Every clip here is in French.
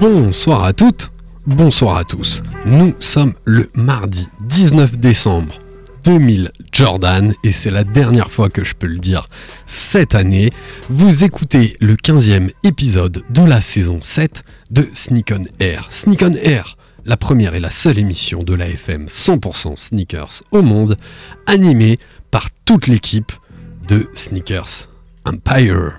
Bonsoir à toutes, bonsoir à tous. Nous sommes le mardi 19 décembre 2000 Jordan et c'est la dernière fois que je peux le dire cette année. Vous écoutez le 15e épisode de la saison 7 de Sneak on Air. Sneak on Air, la première et la seule émission de la FM 100% sneakers au monde, animée par toute l'équipe de Sneakers Empire.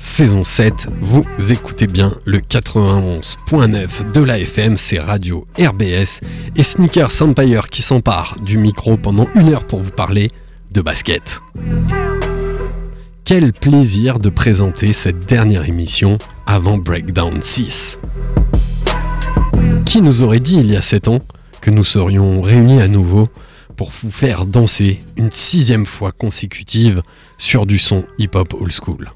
saison 7. Vous écoutez bien le 91.9 de la FM, c'est Radio RBS et Sneakers Empire qui s'empare du micro pendant une heure pour vous parler de basket. Quel plaisir de présenter cette dernière émission avant Breakdown 6. Qui nous aurait dit il y a 7 ans que nous serions réunis à nouveau pour vous faire danser une sixième fois consécutive sur du son hip-hop old school?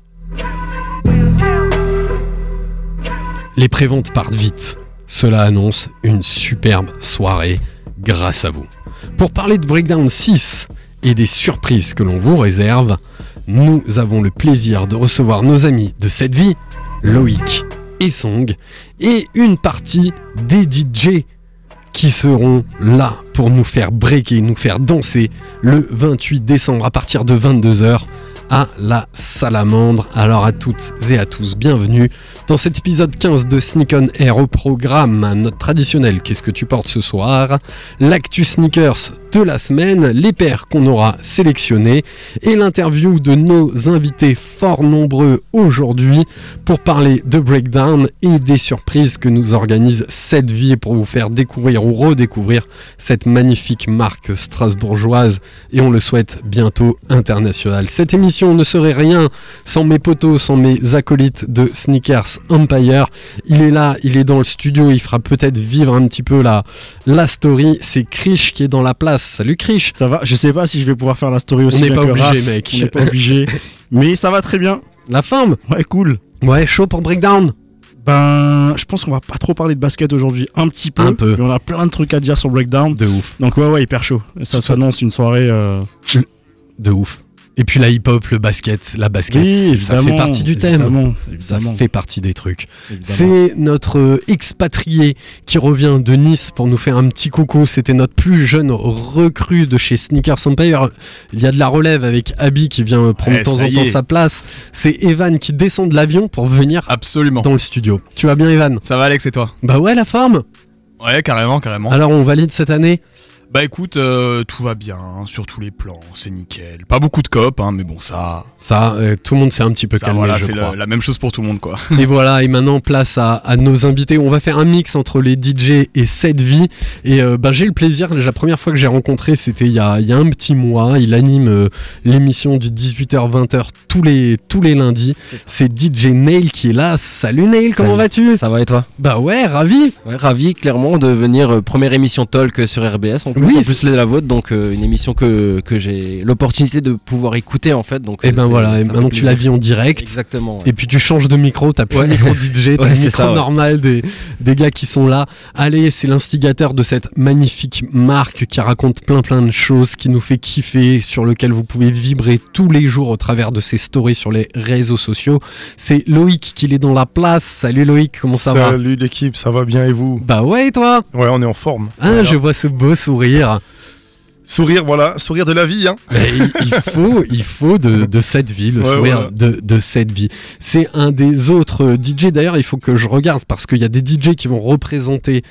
Les préventes partent vite. Cela annonce une superbe soirée grâce à vous. Pour parler de Breakdown 6 et des surprises que l'on vous réserve, nous avons le plaisir de recevoir nos amis de cette vie, Loïc et Song, et une partie des DJ qui seront là pour nous faire breaker, nous faire danser le 28 décembre à partir de 22h à la Salamandre. Alors à toutes et à tous, bienvenue dans cet épisode 15 de Sneak on Air au programme, notre traditionnel Qu'est-ce que tu portes ce soir? L'actu sneakers de la semaine, les paires qu'on aura sélectionnées et l'interview de nos invités fort nombreux aujourd'hui pour parler de breakdown et des surprises que nous organise cette vie pour vous faire découvrir ou redécouvrir cette magnifique marque strasbourgeoise et on le souhaite bientôt internationale. Cette émission ne serait rien sans mes potos, sans mes acolytes de Sneakers Empire. Il est là, il est dans le studio, il fera peut-être vivre un petit peu la, la story. C'est Krish qui est dans la place. Salut Krish Ça va, je sais pas si je vais pouvoir faire la story aussi On n'est pas obligé, mec. On n'est pas obligé. Mais ça va très bien. La forme? Ouais, cool. Ouais, chaud pour breakdown Ben, je pense qu'on va pas trop parler de basket aujourd'hui. Un petit peu. Un peu. Mais on a plein de trucs à dire sur Breakdown. De ouf, Donc, ouais, ouais, hyper chaud. Ça s'annonce une soirée. euh, de ouf. Et puis la hip-hop, le basket, la basket, oui, ça fait partie du thème. évidemment, Ça fait partie des trucs. C'est notre euh, expatrié qui revient de Nice pour nous faire un petit coucou. C'était notre plus jeune recrue de chez Sneakers Empire. Il y a de la relève avec Abby qui vient prendre Eh, de temps ça en temps sa place. C'est Evan qui descend de l'avion pour venir Absolument. dans le studio. Tu vas bien Evan? Ça va Alex et toi? Bah ouais la forme Ouais, carrément, carrément. Alors on valide cette année? Bah écoute, euh, tout va bien hein, sur tous les plans, c'est nickel. Pas beaucoup de cop, hein, mais bon, ça, Ça, euh, tout le monde s'est un petit peu ça calmé voilà, c'est la, la même chose pour tout le monde quoi. Et voilà, et maintenant place à, à nos invités. On va faire un mix entre les DJ et cette vie. Et euh, bah, j'ai le plaisir, la première fois que j'ai rencontré, c'était il, y a- il y a un petit mois. Il anime euh, l'émission du 18h-20h tous les, tous les lundis. C'est DJ Nail qui est là. Salut Nail, comment vas-tu? Ça va et toi? Bah ouais, ravi. Ouais, ravi clairement de venir euh, première émission talk sur RBS en plus, Oui, en c'est- plus la vôtre donc euh, une émission que, que j'ai l'opportunité de pouvoir écouter en fait donc Et euh, ben voilà, et ça me maintenant tu la vis en direct. Exactement. ouais. Et puis tu changes de micro, t'as plus Ouais. le micro DJ, t'as Ouais, le c'est micro ça, ouais. normal des, des gars qui sont là. Allez, c'est l'instigateur de cette magnifique marque qui raconte plein plein de choses, qui nous fait kiffer, sur lequel vous pouvez vibrer tous les jours au travers de ses stories sur les réseaux sociaux. C'est Loïc qui est dans la place. Salut Loïc, comment ça va? Salut l'équipe, ça va bien et vous? Bah ouais, et toi? Ouais, on est en forme. Ah, Voilà. je vois ce beau sourire dire Sourire, voilà, sourire de la vie. Hein. Mais il, il faut, il faut de, de cette vie, le Ouais, sourire voilà. de, de cette vie. C'est un des autres euh, DJ, d'ailleurs, il faut que je regarde parce qu'il y a des DJ qui vont représenter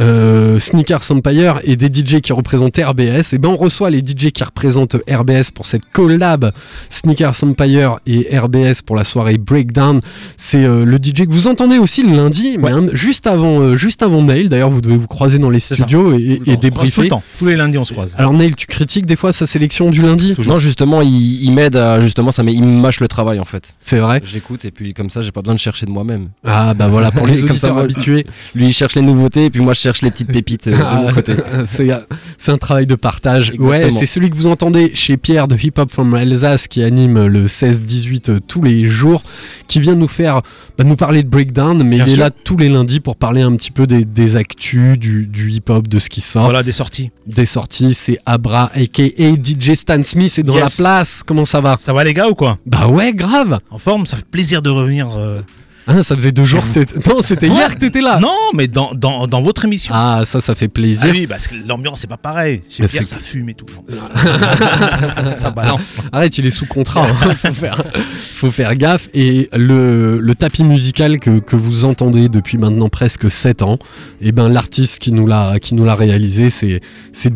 euh, Sneakers Empire et des DJ qui représentent RBS. Et ben on reçoit les DJ qui représentent RBS pour cette collab Sneakers Empire et RBS pour la soirée Breakdown. C'est euh, le DJ que vous entendez aussi le lundi, mais hein, juste avant, euh, juste avant Nail. D'ailleurs, vous devez vous croiser dans les ça. studios et, et tout débriefer. le temps. Tous les lundis, on se croise. Alors Tu critiques des fois sa sélection du lundi Non, justement, il, il m'aide à justement, ça il me mâche le travail en fait. C'est vrai. J'écoute et puis comme ça, j'ai pas besoin de chercher de moi-même. Ah bah voilà, pour les Comme ça, auditeurs moi, habitués. Lui, il cherche les nouveautés et puis moi, je cherche les petites pépites euh, de Ah, mon côté. c'est c'est un travail de partage. Ouais, c'est celui que vous entendez chez Pierre de Hip Hop from Alsace qui anime le 16-18 euh, tous les jours, qui vient nous faire bah, nous parler de breakdown, mais Bien il est là tous les lundis pour parler un petit peu des, des actus, du, du hip hop, de ce qui sort. Voilà, des sorties. Des sorties, c'est Abra aka DJ Stan Smith est dans Yes. la place. Comment ça va? Ça va les gars ou quoi? Bah ouais, grave. En forme, ça fait plaisir de revenir. euh, Hein, ça faisait deux jours que. Non, c'était hier que t'étais là. Non, mais dans, dans, dans votre émission. Ah, ça, ça fait plaisir. Ah oui, parce que l'ambiance c'est pas pareil. Chez Pierre, ça fume et tout. ça balance. Arrête, il est sous contrat. hein. faut, faire, faut faire gaffe. Et le, le tapis musical que, que vous entendez depuis maintenant presque 7 ans, et ben l'artiste qui nous l'a réalisé, c'est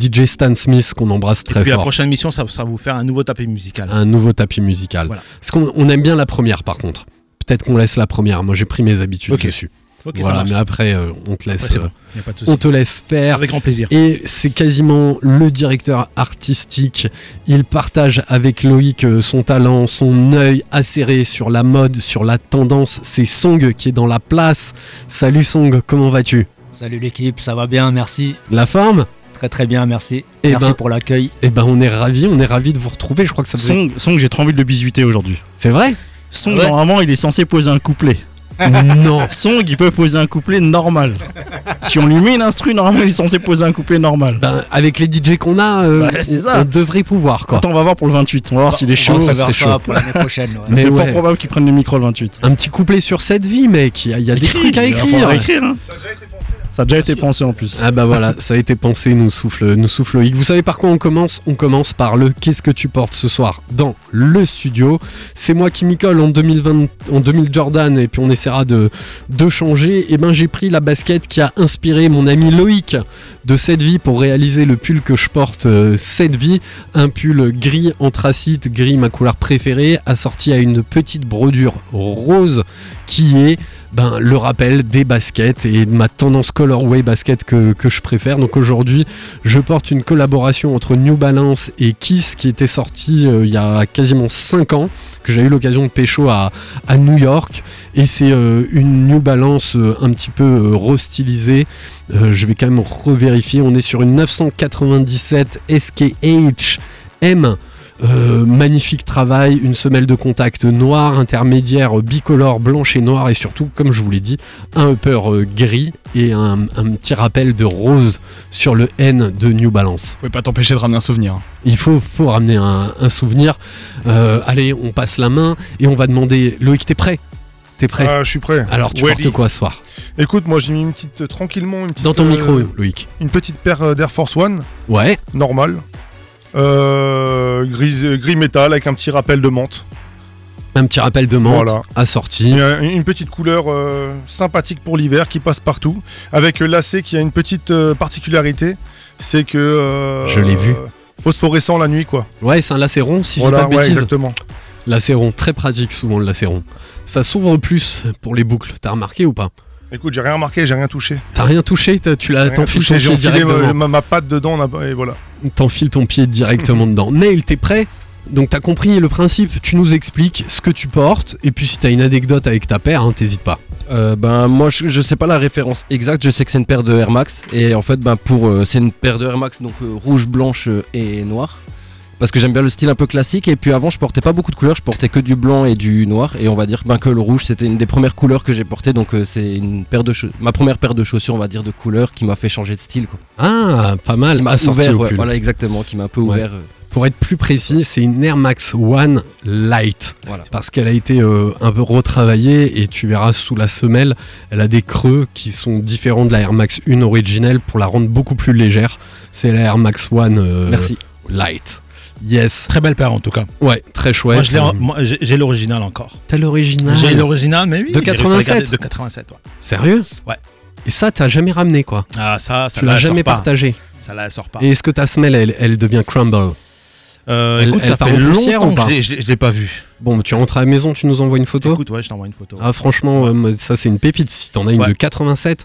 DJ Stan Smith qu'on embrasse très Puis la prochaine émission, ça, ça va vous faire un nouveau tapis musical. Un nouveau tapis musical. Voilà. Parce qu'on on aime bien la première, par contre. Peut-être qu'on laisse la première. Moi, j'ai pris mes habitudes dessus. Ok, ça voilà, mais après, euh, on te laisse. Ouais, c'est euh, bon, pas de on te laisse faire. Avec grand plaisir. Et c'est quasiment le directeur artistique. Il partage avec Loïc euh, son talent, son œil acéré sur la mode, sur la tendance. C'est Song qui est dans la place. Salut Song, comment vas-tu? Salut l'équipe, ça va bien, merci. La forme? Très très bien, merci. Eh merci ben- pour l'accueil. Eh ben on est ravis, on est ravis de vous retrouver. Je crois que ça faisait... Song, Song, j'ai trop envie de le bisuiter aujourd'hui. C'est vrai? Song, Ah ouais normalement, il est censé poser un couplet. Non. Song, il peut poser un couplet normal. si on lui met une instru, normalement, il est censé poser un couplet normal. Ben, avec les DJ qu'on a, euh, Bah, on- ça. on devrait pouvoir quoi. Attends, on va voir pour le 28. On va voir s'il est chaud. ça verra chaud. ça pour l'année prochaine. ouais. Mais c'est ouais. fort probable qu'il prenne le micro le 28. Un petit couplet sur cette vie, mec. Il y a, il y a des trucs à il va écrire. falloir écrire, hein. Ça a déjà été pensé en plus. Ah bah voilà, ça a été pensé, nous souffle, nous souffle Loïc. Vous savez par quoi on commence? On commence par le Qu'est-ce que tu portes ce soir? dans le studio. C'est moi qui m'y colle en 2020, en 2000 Jordan, et puis on essaiera de, de changer. Et ben j'ai pris la basket qui a inspiré mon ami Loïc de cette vie pour réaliser le pull que je porte euh, cette vie. Un pull gris anthracite, gris ma couleur préférée, assorti à une petite brodure rose qui est ben, le rappel des baskets et de ma tendance colorway basket que, je préfère. Donc aujourd'hui, je porte une collaboration entre New Balance et Kiss qui était sortie euh, il y a quasiment 5 ans, que j'ai eu l'occasion de pécho à, New York. Et c'est euh, une New Balance euh, un petit peu restylisée. Je vais quand même revérifier. On est sur une 997 SKH M. Euh, magnifique travail, une semelle de contact noire, intermédiaire bicolore blanche et noire et surtout, comme je vous l'ai dit, un upper euh, gris et un, un petit rappel de rose sur le N de New Balance. Vous pouvez pas t'empêcher de ramener un souvenir. Il faut, faut ramener un, un souvenir. Euh, allez, on passe la main et on va demander. Loïc, t'es prêt? T'es prêt? Ah, je suis prêt. Alors, tu Ready. portes quoi ce soir? Écoute, moi j'ai mis une petite euh, tranquillement une petite, Dans ton euh, micro, Loïc. une petite paire d'Air Force One Ouais, normale, euh, gris, euh, gris métal avec un petit rappel de menthe. un petit rappel de menthe Voilà. assorti. Une petite couleur euh, sympathique pour l'hiver qui passe partout, avec lacet qui a une petite euh, particularité, c'est que euh, Je l'ai vu. phosphorescent la nuit quoi. Ouais, c'est un lacéron, si voilà, je dis pas de ouais, bêtises. exactement. Lacéron, très pratique souvent le lacéron. Ça s'ouvre plus pour les boucles, t'as remarqué ou pas? Écoute, j'ai rien remarqué, j'ai rien touché. T'as rien touché, t'as- tu l'as t'enfiles touché, ton j'ai pied enfilé directement. ma, patte dedans et voilà. T'enfiles ton pied directement dedans. Nail, t'es prêt? Donc t'as compris le principe, tu nous expliques ce que tu portes, et puis si t'as une anecdote avec ta paire, hein, t'hésites pas. Euh, ben moi je, je sais pas la référence exacte, je sais que c'est une paire de Air Max et en fait ben pour euh, c'est une paire de Air Max donc euh, rouge, blanche euh, et noire. Parce que j'aime bien le style un peu classique et puis avant je portais pas beaucoup de couleurs, je portais que du blanc et du noir et on va dire ben, que le rouge c'était une des premières couleurs que j'ai portées donc euh, c'est une paire de chaussures, ma première paire de chaussures on va dire de couleur qui m'a fait changer de style quoi. Ah, pas mal. Qui m'a assorti ouvert, ouais, voilà exactement, qui m'a un peu Ouais. ouvert. euh. Pour être plus précis, c'est une Air Max One Light. Voilà. Parce qu'elle a été euh, un peu retravaillée et tu verras sous la semelle, elle a des creux qui sont différents de la Air Max 1 originelle pour la rendre beaucoup plus légère. C'est la Air Max One Merci. Light. Yes. Très belle paire en tout cas. Ouais, très chouette. Moi, j'ai l'original encore. T'as l'original J'ai l'original, mais oui. De j'ai réussi à regarder 87? De 87, ouais. Sérieux? Ouais. Et ça, t'as jamais ramené quoi? Ah, ça, ça Tu l'as jamais pas. partagé. Ça là, elle sort pas. Et est-ce que ta semelle, elle, elle devient crumble? Euh, Elle- écoute, elle ça fait longtemps ou pas? que je l'ai- pas vu. Bon, tu rentres à la maison, tu nous envoies une photo? Écoute, ouais, je t'envoie une photo. Ah, franchement, euh, ça c'est une pépite. Si t'en as une Ouais. de 87,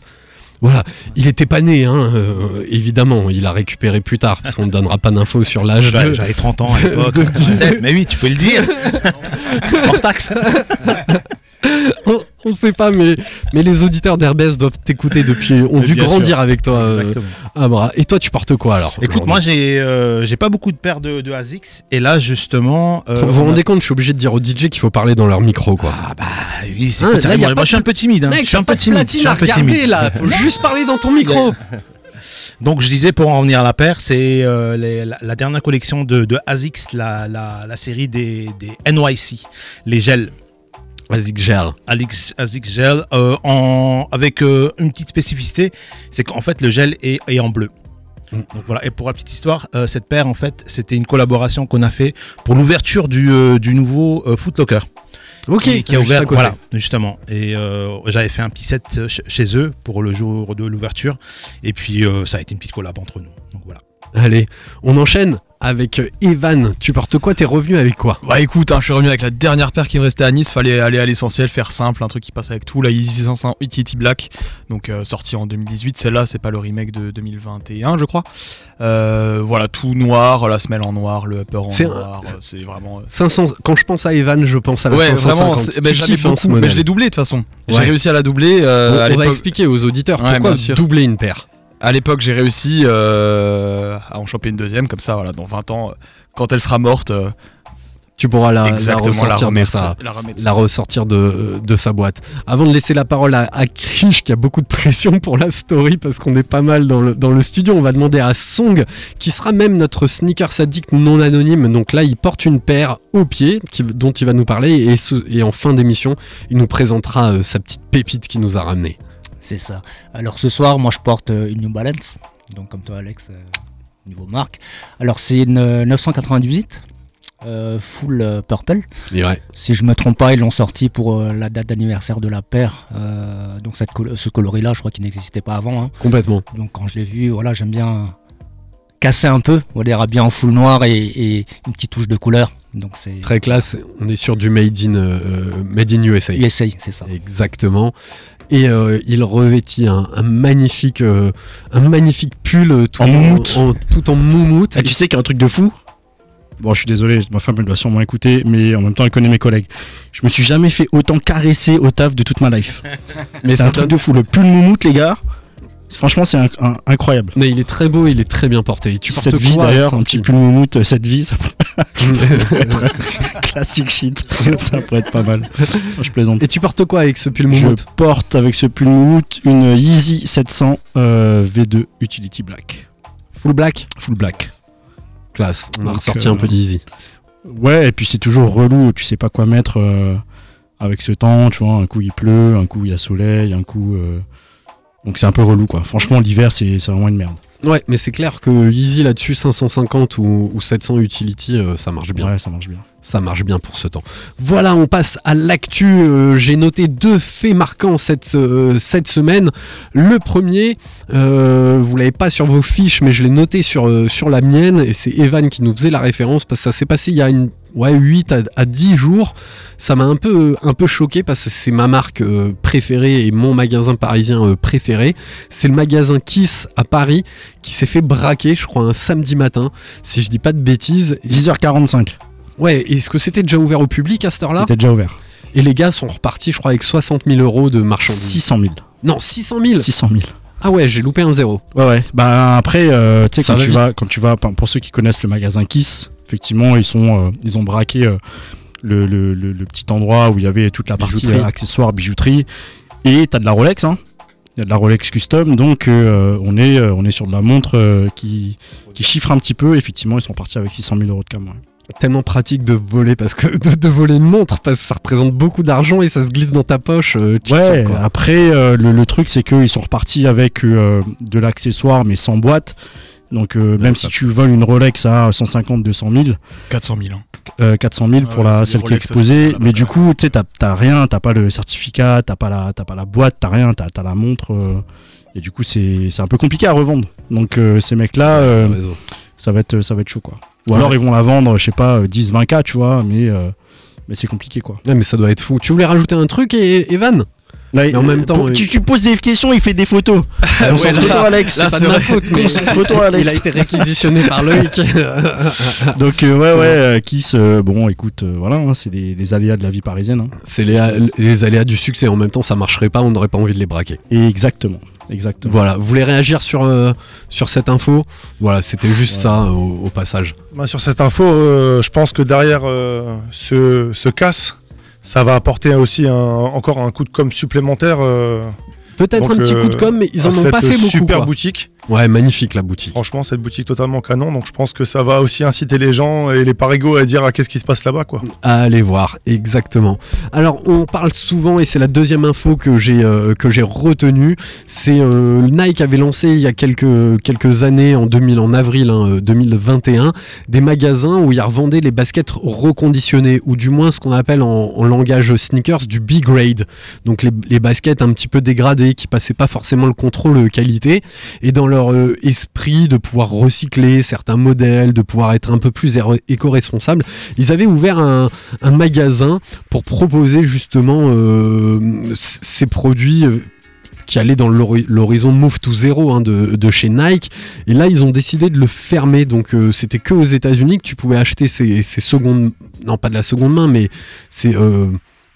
voilà. Il était pas né, hein, euh, évidemment. Il a récupéré plus tard, parce qu'on ne donnera pas d'infos sur l'âge. J'avais de- j'avais 30 ans à l'époque. de- 87, mais oui, tu peux le dire. Hors taxe. on, on sait pas, mais, mais les auditeurs d'Airbus doivent t'écouter depuis. ont Mais dû grandir sûr. avec toi. euh. Et toi, tu portes quoi alors Écoute, moi, j'ai euh, j'ai pas beaucoup de paires de, de ASICS. Et là, justement. euh, Vous vous a- rendez compte, je suis obligé de dire aux DJ qu'il faut parler dans leur micro, quoi. Ah, bah oui, c'est Hein, écoute, là, y a moi, je suis un peu timide. Hein. Mec, je suis un peu de timide. platine à regarder là. Faut juste parler dans ton micro. Donc je disais pour en revenir à la paire, c'est euh, la, la dernière collection de, de ASICS, la, la, la série des, des NYC, les gels. Vas-y, gel. ASICS gel, euh, en, avec euh, une petite spécificité, c'est qu'en fait le gel est, est en bleu. Mm. Donc voilà, et pour la petite histoire, euh, cette paire en fait, c'était une collaboration qu'on a fait pour l'ouverture du, du nouveau euh, Foot Locker. Ok, qui, qui a ouvert, voilà, justement. Et j'avais fait un petit set ch- chez eux pour le jour de l'ouverture. Et puis ça a été une petite collab entre nous. Donc voilà. Allez, on enchaîne avec euh, Evan. Tu portes quoi? T'es revenu avec quoi? Bah écoute, hein, je suis revenu avec la dernière paire qui me restait à Nice, fallait aller à l'essentiel, faire simple, un truc qui passe avec tout, la Yeezy 500 Utility Black, donc euh, sortie en 2018, celle-là c'est pas le remake de 2021 je crois. Euh, voilà, tout noir, la semelle en noir, le upper en un- noir, c'est vraiment... euh, 500. Quand je pense à Evan, je pense à la Ouais, 550. vraiment, kiffes, hein, beaucoup, mais je l'ai doublé de toute façon. J'ai réussi à la doubler. euh, on, à on va expliquer aux auditeurs Ouais, pourquoi doubler une paire. À l'époque, j'ai réussi euh, à en choper une deuxième, comme ça, voilà, dans 20 ans, euh, quand elle sera morte, euh, Tu pourras la, la Exactement, la ressortir, de, remettre, sa, la remettre, ressortir de, de sa boîte. Avant de laisser la parole à, à Krish, qui a beaucoup de pression pour la story, parce qu'on est pas mal dans le, dans le studio, on va demander à Song, qui sera même notre sneaker addict non anonyme. Donc là, il porte une paire au pied, qui- dont il va nous parler, et, ce- et en fin d'émission, il nous présentera euh, sa petite pépite qu'il nous a ramenée. C'est ça. Alors ce soir, moi je porte euh, une New Balance, donc comme toi Alex, euh, niveau marque. Alors c'est une euh, 998, euh, full euh, purple. Et ouais. Si je me trompe pas, ils l'ont sorti pour euh, la date d'anniversaire de la paire. euh, donc cette col- ce coloris-là, je crois qu'il n'existait pas avant. hein. Complètement. Donc quand je l'ai vu, voilà, j'aime bien casser un peu, on va dire bien en full noir et, et une petite touche de couleur. Donc c'est Très classe, on est sur du Made in, made in USA. USA, c'est ça. Exactement. Et euh, il revêtit un, un magnifique, euh, un magnifique pull euh, tout En moumoute. en- tout en moumoute. Et tu sais qu'il y a un truc de fou? Bon, je suis désolé, ma femme elle doit sûrement écouter, mais en même temps elle connaît mes collègues. Je me suis jamais fait autant caresser au taf de toute ma life. Mais c'est un truc de fou. Le pull moumoute, les gars, franchement, c'est incroyable. Mais il est très beau, il est très bien porté. Tu cette vie d'ailleurs, un petit pull moumoute, euh, cette vie, ça pourrait être classique shit. ça pourrait être pas mal. Je plaisante. Et tu portes quoi avec ce pull Je moumoute porte avec ce pull moumoute une Yeezy 700 euh, V2 Utility Black. Full black Full black. Classe, on a ressorti euh, un peu d'easy. Ouais, et puis c'est toujours relou, tu sais pas quoi mettre euh, avec ce temps, tu vois, un coup il pleut, un coup il y a soleil, un coup... Donc c'est un peu relou quoi. Franchement l'hiver c'est vraiment une merde. Ouais, mais c'est clair que Easy là-dessus, 550 ou, ou 700 Utility, euh, ça marche bien. Ouais, ça marche bien. Ça marche bien pour ce temps. Voilà, on passe à l'actu. Euh, J'ai noté deux faits marquants cette, euh, cette semaine. Le premier, vous l'avez pas sur vos fiches, mais je l'ai noté sur, sur la mienne, et c'est Evan qui nous faisait la référence, parce que ça s'est passé il y a une, ouais, 8 à, à 10 jours. Ça m'a un peu, un peu choqué, parce que c'est ma marque préférée et mon magasin parisien préféré. C'est le magasin Kiss à Paris, qui s'est fait braquer, je crois, un samedi matin, si je dis pas de bêtises. 10h45, Ouais, est-ce que c'était déjà ouvert au public à cette heure-là? C'était déjà ouvert. Et les gars sont repartis, je crois, avec 60 000 euros de marchandises. 600 000. Non, 600 000 600 000. Ah ouais, j'ai loupé un zéro. Ouais ouais. Bah après, euh, tu sais Ça quand va tu vas, quand tu vas, pour ceux qui connaissent le magasin Kiss, effectivement ils sont, euh, ils ont braqué euh, le, le, le- le petit endroit où il y avait toute la partie accessoires, bijouterie, et t'as de la Rolex, hein. Il y a de la Rolex custom, donc euh, on, est, euh, on est sur de la montre euh, qui, qui chiffre un petit peu. Effectivement, ils sont partis avec 600 000 euros de cam. ouais. Tellement pratique de voler parce que de, de voler une montre parce que ça représente beaucoup d'argent et ça se glisse dans ta poche. euh, Ouais, quoi. après, euh, le, le truc, c'est qu'ils sont repartis avec euh, de l'accessoire, mais sans boîte. Donc, euh, même si tu voles une Rolex à 150, 200 000, 400 000. hein. euh, 400 000 pour Ouais, la, celle qui est exposée. Mais du coup, tu sais, t'as- t'as rien, t'as pas le certificat, t'as pas la, t'as pas la boîte, t'as rien, t'as as la montre. euh, et du coup, c'est c'est un peu compliqué à revendre. Donc, euh, ces mecs-là, euh, ça, va être, ça va être chaud, quoi. Ou Ouais. alors, ils vont la vendre, je sais pas, 10, 20K, tu vois, mais, euh, mais c'est compliqué, quoi. Ouais, mais ça doit être fou. Tu voulais rajouter un truc, et, Evan? Là, Mais en même temps, pour- tu, tu poses des questions, il fait des photos. Ouais, Concentre-toi, là- Alex. là, C'est c'est pas de ma vrai. faute. Mais- Concentre-toi, Alex. Il a été réquisitionné par Loïc. Donc, euh, ouais, ouais, bon. euh, Kiss, euh, bon, écoute, euh, voilà, hein, c'est les, les aléas de la vie parisienne. hein. C'est les, les aléas du succès. En même temps, ça marcherait pas, on n'aurait pas envie de les braquer. Et exactement, exactement. Voilà, vous voulez réagir sur, euh, sur cette info? Voilà, c'était juste ça euh, au, au passage. Bah, sur cette info, euh, je pense que derrière euh, ce, ce casse, ça va apporter aussi un- encore un coup de com supplémentaire. euh, Peut-être un petit coup de euh, com, mais ils en ont pas fait beaucoup. Super quoi. boutique. Ouais, magnifique la boutique. Franchement, cette boutique totalement canon. Donc, je pense que ça va aussi inciter les gens et les parigots à dire ah, qu'est-ce qui se passe là-bas, quoi. À aller voir, exactement. Alors, on parle souvent, et c'est la deuxième info que j'ai euh, que j'ai retenue, c'est euh, Nike avait lancé il y a quelques, quelques années, en, 2000, en avril hein, euh, 2021, des magasins où ils revendaient les baskets reconditionnées, ou du moins ce qu'on appelle en, en langage sneakers du B-grade. Donc les, les baskets un petit peu dégradées, qui passaient pas forcément le contrôle qualité, et dans leur euh, esprit de pouvoir recycler certains modèles, de pouvoir être un peu plus éco-responsable, ils avaient ouvert un, magasin pour proposer justement euh, ces produits. euh, qui allaient dans l'hori- l'horizon Move to Zero hein, de, chez Nike. Et là, ils ont décidé de le fermer. Donc, c'était que aux États-Unis que tu pouvais acheter ces, secondes. Non, pas de la seconde main, mais ces euh,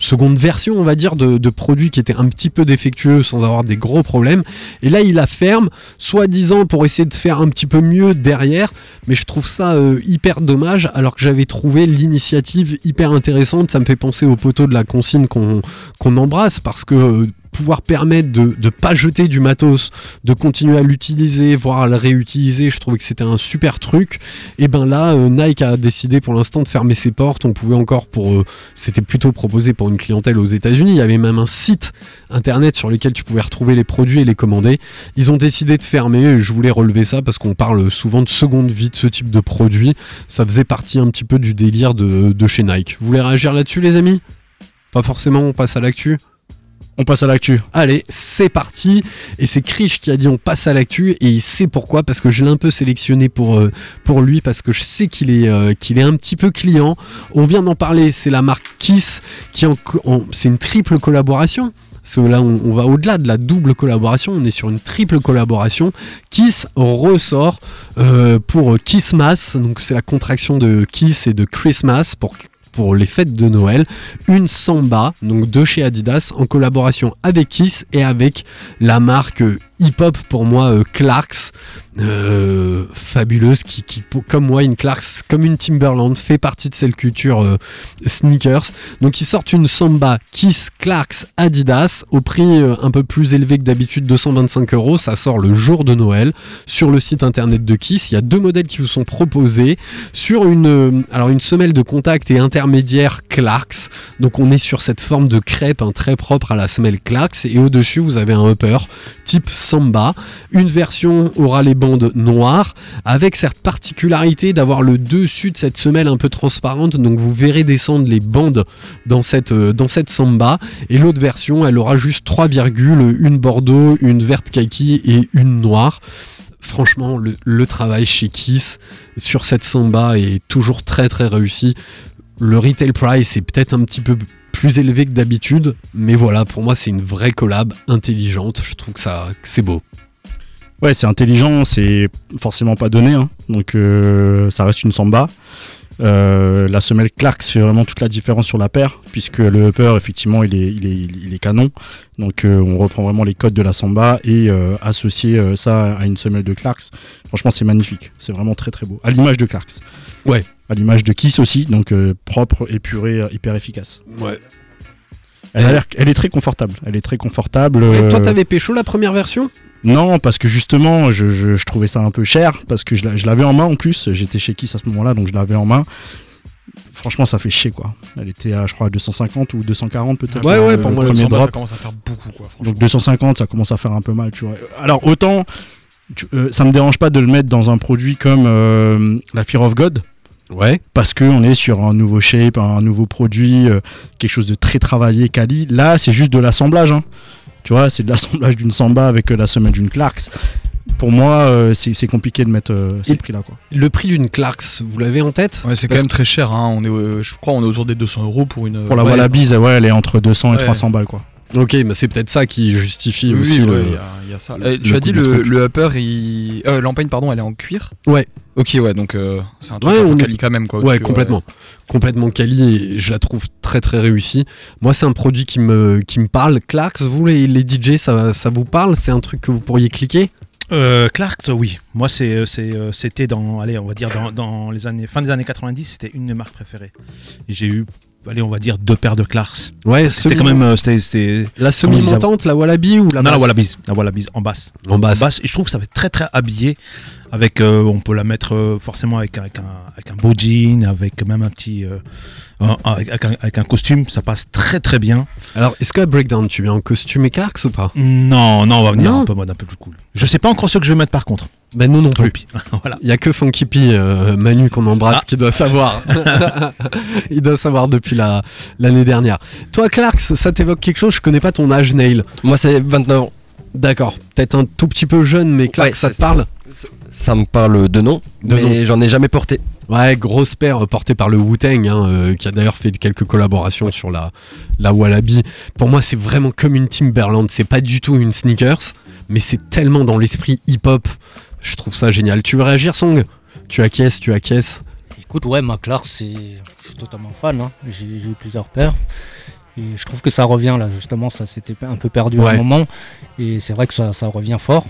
secondes versions, on va dire, de, produits qui étaient un petit peu défectueux sans avoir des gros problèmes. Et là, il la ferme, soi-disant pour essayer de faire un petit peu mieux derrière. Mais je trouve ça euh, hyper dommage, alors que j'avais trouvé l'initiative hyper intéressante. Ça me fait penser au poteau de la consigne qu'on qu'on embrasse, parce que euh, pouvoir permettre de ne pas jeter du matos, de continuer à l'utiliser, voire à le réutiliser, je trouvais que c'était un super truc. Et ben là, euh, Nike a décidé pour l'instant de fermer ses portes. On pouvait encore pour, euh, c'était plutôt proposé pour une clientèle aux États-Unis. Il y avait même un site internet sur lequel tu pouvais retrouver les produits et les commander. Ils ont décidé de fermer. Je voulais relever ça parce qu'on parle souvent de seconde vie de ce type de produit. Ça faisait partie un petit peu du délire de chez Nike. Vous voulez réagir là-dessus, les amis? Pas forcément. On passe à l'actu. On passe à l'actu. Allez, c'est parti. Et c'est Krish qui a dit on passe à l'actu et il sait pourquoi parce que je l'ai un peu sélectionné pour, euh, pour lui parce que je sais qu'il est, euh, qu'il est un petit peu client. On vient d'en parler, c'est la marque Kiss qui en, c'est une triple collaboration. Parce que là, on, on va au-delà de la double collaboration, on est sur une triple collaboration. Kiss ressort euh, pour Kissmas, donc c'est la contraction de Kiss et de Christmas pour pour les fêtes de Noël, une samba, donc de chez Adidas, en collaboration avec Kiss et avec la marque hip-hop pour moi, euh, Clarks, euh, fabuleuse, qui, comme moi, une Clarks, comme une Timberland, fait partie de cette culture euh, sneakers. Donc ils sortent une samba Kiss Clarks Adidas au prix un peu plus élevé que d'habitude, 225 euros. Ça sort le jour de Noël sur le site internet de Kiss. Il y a deux modèles qui vous sont proposés sur une, alors une semelle de contact et intermédiaire Clarks. Donc on est sur cette forme de crêpe hein, très propre à la semelle Clarks et au-dessus vous avez un upper type Samba. Une version aura les bandes noires avec cette particularité d'avoir le dessus de cette semelle un peu transparente. Donc vous verrez descendre les bandes dans cette, euh, dans cette Samba. Et l'autre version, elle aura juste trois virgules, une bordeaux, une verte kaki et une noire. Franchement, le, travail chez Kiss sur cette Samba est toujours très très réussi. Le retail price est peut-être un petit peu plus élevé que d'habitude, mais voilà, pour moi c'est une vraie collab intelligente. Je trouve que ça, c'est beau. Ouais, c'est intelligent, c'est forcément pas donné, hein. donc euh, ça reste une samba. Euh, la semelle Clarks fait vraiment toute la différence sur la paire, puisque le upper, effectivement, il est, il est, il est canon. Donc euh, on reprend vraiment les codes de la samba et euh, associer ça à une semelle de Clarks, franchement c'est magnifique, c'est vraiment très très beau. À l'image de Clarks. Ouais. À l'image de Kiss aussi, donc euh, propre, épuré, euh, hyper efficace. Ouais. Elle, a l'air- elle est très confortable. Elle est très confortable. Et euh, toi, t'avais pécho la première version? Non, parce que justement, je, je- je trouvais ça un peu cher, parce que je, l'a- je l'avais en main en plus. J'étais chez Kiss à ce moment-là, donc je l'avais en main. Franchement, ça fait chier quoi. Elle était à, je crois, à 250 ou 240 peut-être. Ouais, ouais, le pour moi, premier 200 balles, drop. ça commence à faire beaucoup, quoi. Donc 250, ça commence à faire un peu mal, tu vois. Alors autant, tu- euh, ça me dérange pas de le mettre dans un produit comme euh, la Fear of God. Ouais. Parce qu'on est sur un nouveau shape, un nouveau produit, euh, quelque chose de très travaillé, quali. Là, c'est juste de l'assemblage. hein. Tu vois, c'est de l'assemblage d'une Samba avec euh, la semelle d'une Clarks. Pour moi, euh, c'est compliqué de mettre euh, ces prix-là. Le prix d'une Clarks, vous l'avez en tête? Ouais, c'est quand même très cher. Hein. On est, euh, je crois, on est autour des 200 euros pour une. Pour la ouais. Wallabies, ouais, elle est entre 200 et Ouais. 300 balles. quoi. Ok, mais c'est peut-être ça qui justifie Oui, aussi oui, le. ouais, il y a- il y, a ça. Tu as dit le, le upper, il... euh, l'empeigne, pardon, elle est en cuir Ouais. Ok, ouais, donc euh, c'est un truc Ouais, un peu on est- quali quand même, quoi. Ouais, complètement. Complètement quali et je la trouve très très réussie. Moi, c'est un produit qui me, qui me parle. Clarks, vous les, les DJ, ça, ça vous parle? C'est un truc que vous pourriez cliquer? Euh, Clark, oui. Moi, c'est, euh, euh, c'était dans, allez, on va dire dans, dans les années, fin des années 90, c'était une de mes marques préférées. J'ai eu, allez, on va dire deux paires de Clarks. Ouais, C'était quand même, euh, La semi-montante, la Wallaby ou la non, la basse Wallabies, la Wallabies en basse. En basse. Et je trouve que ça fait très très habillé. Avec, euh, on peut la mettre euh, forcément avec, avec, un, avec un beau jean, avec même un petit, euh, avec, avec un, avec un costume, ça passe très très bien. Alors, est-ce qu'à Breakdown, tu viens en costume et Clarks ou pas? Non, non, on va venir Non. un peu mode un peu plus cool. Je sais pas encore ce que je vais mettre par contre. Ben nous non plus. voilà. Il y a que Funky P, euh, Manu qu'on embrasse, Ah. qui doit savoir. Il doit savoir depuis la l'année dernière. Toi, Clarks, ça t'évoque quelque chose? Je connais pas ton âge, Nail. Moi, c'est 29 ans. D'accord. Peut-être un tout petit peu jeune, mais Clarks, Ouais, ça te parle? Ça me parle de nom, De mais j'en ai jamais porté. Ouais, grosse paire euh, portée par le Wu-Tang, hein, euh, qui a d'ailleurs fait quelques collaborations sur la, la Wallaby. Pour moi, c'est vraiment comme une Timberland. C'est pas du tout une sneakers, mais c'est tellement dans l'esprit hip-hop. Je trouve ça génial. Tu veux réagir, Song? Tu acquiesces, tu acquiesces. Écoute, ouais, ma Clark, c'est, je suis totalement fan. hein. J'ai, eu plusieurs paires. Et je trouve que ça revient là, justement, ça s'était un peu perdu à un moment. Et c'est vrai que ça, ça revient fort.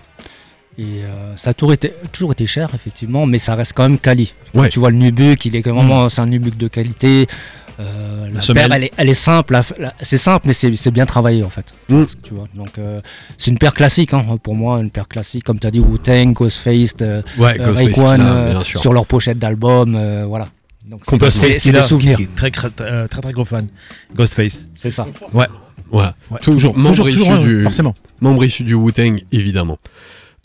Et euh, ça a toujours été, toujours été cher, effectivement, mais ça reste quand même quali. Quand Ouais. Tu vois le Nubuck, il est quand même vraiment, c'est un Nubuck de qualité. Euh, la paire, elle est, elle est simple, c'est simple, mais c'est bien travaillé en fait. Mm. Tu vois, donc euh, c'est une paire classique hein, pour moi, une paire classique, comme tu as dit, Wu-Tang, Ghostface, euh, Ouais, sur leur pochette d'album, euh, voilà. Donc c'est- des souvenirs. Qui est très, très, très, très, très gros fan. Ghostface. C'est ça. Ouais. Ouais. Ouais, Toujours, toujours, membre toujours, issu toujours, du, forcément. membre issu du Wu-Tang, évidemment.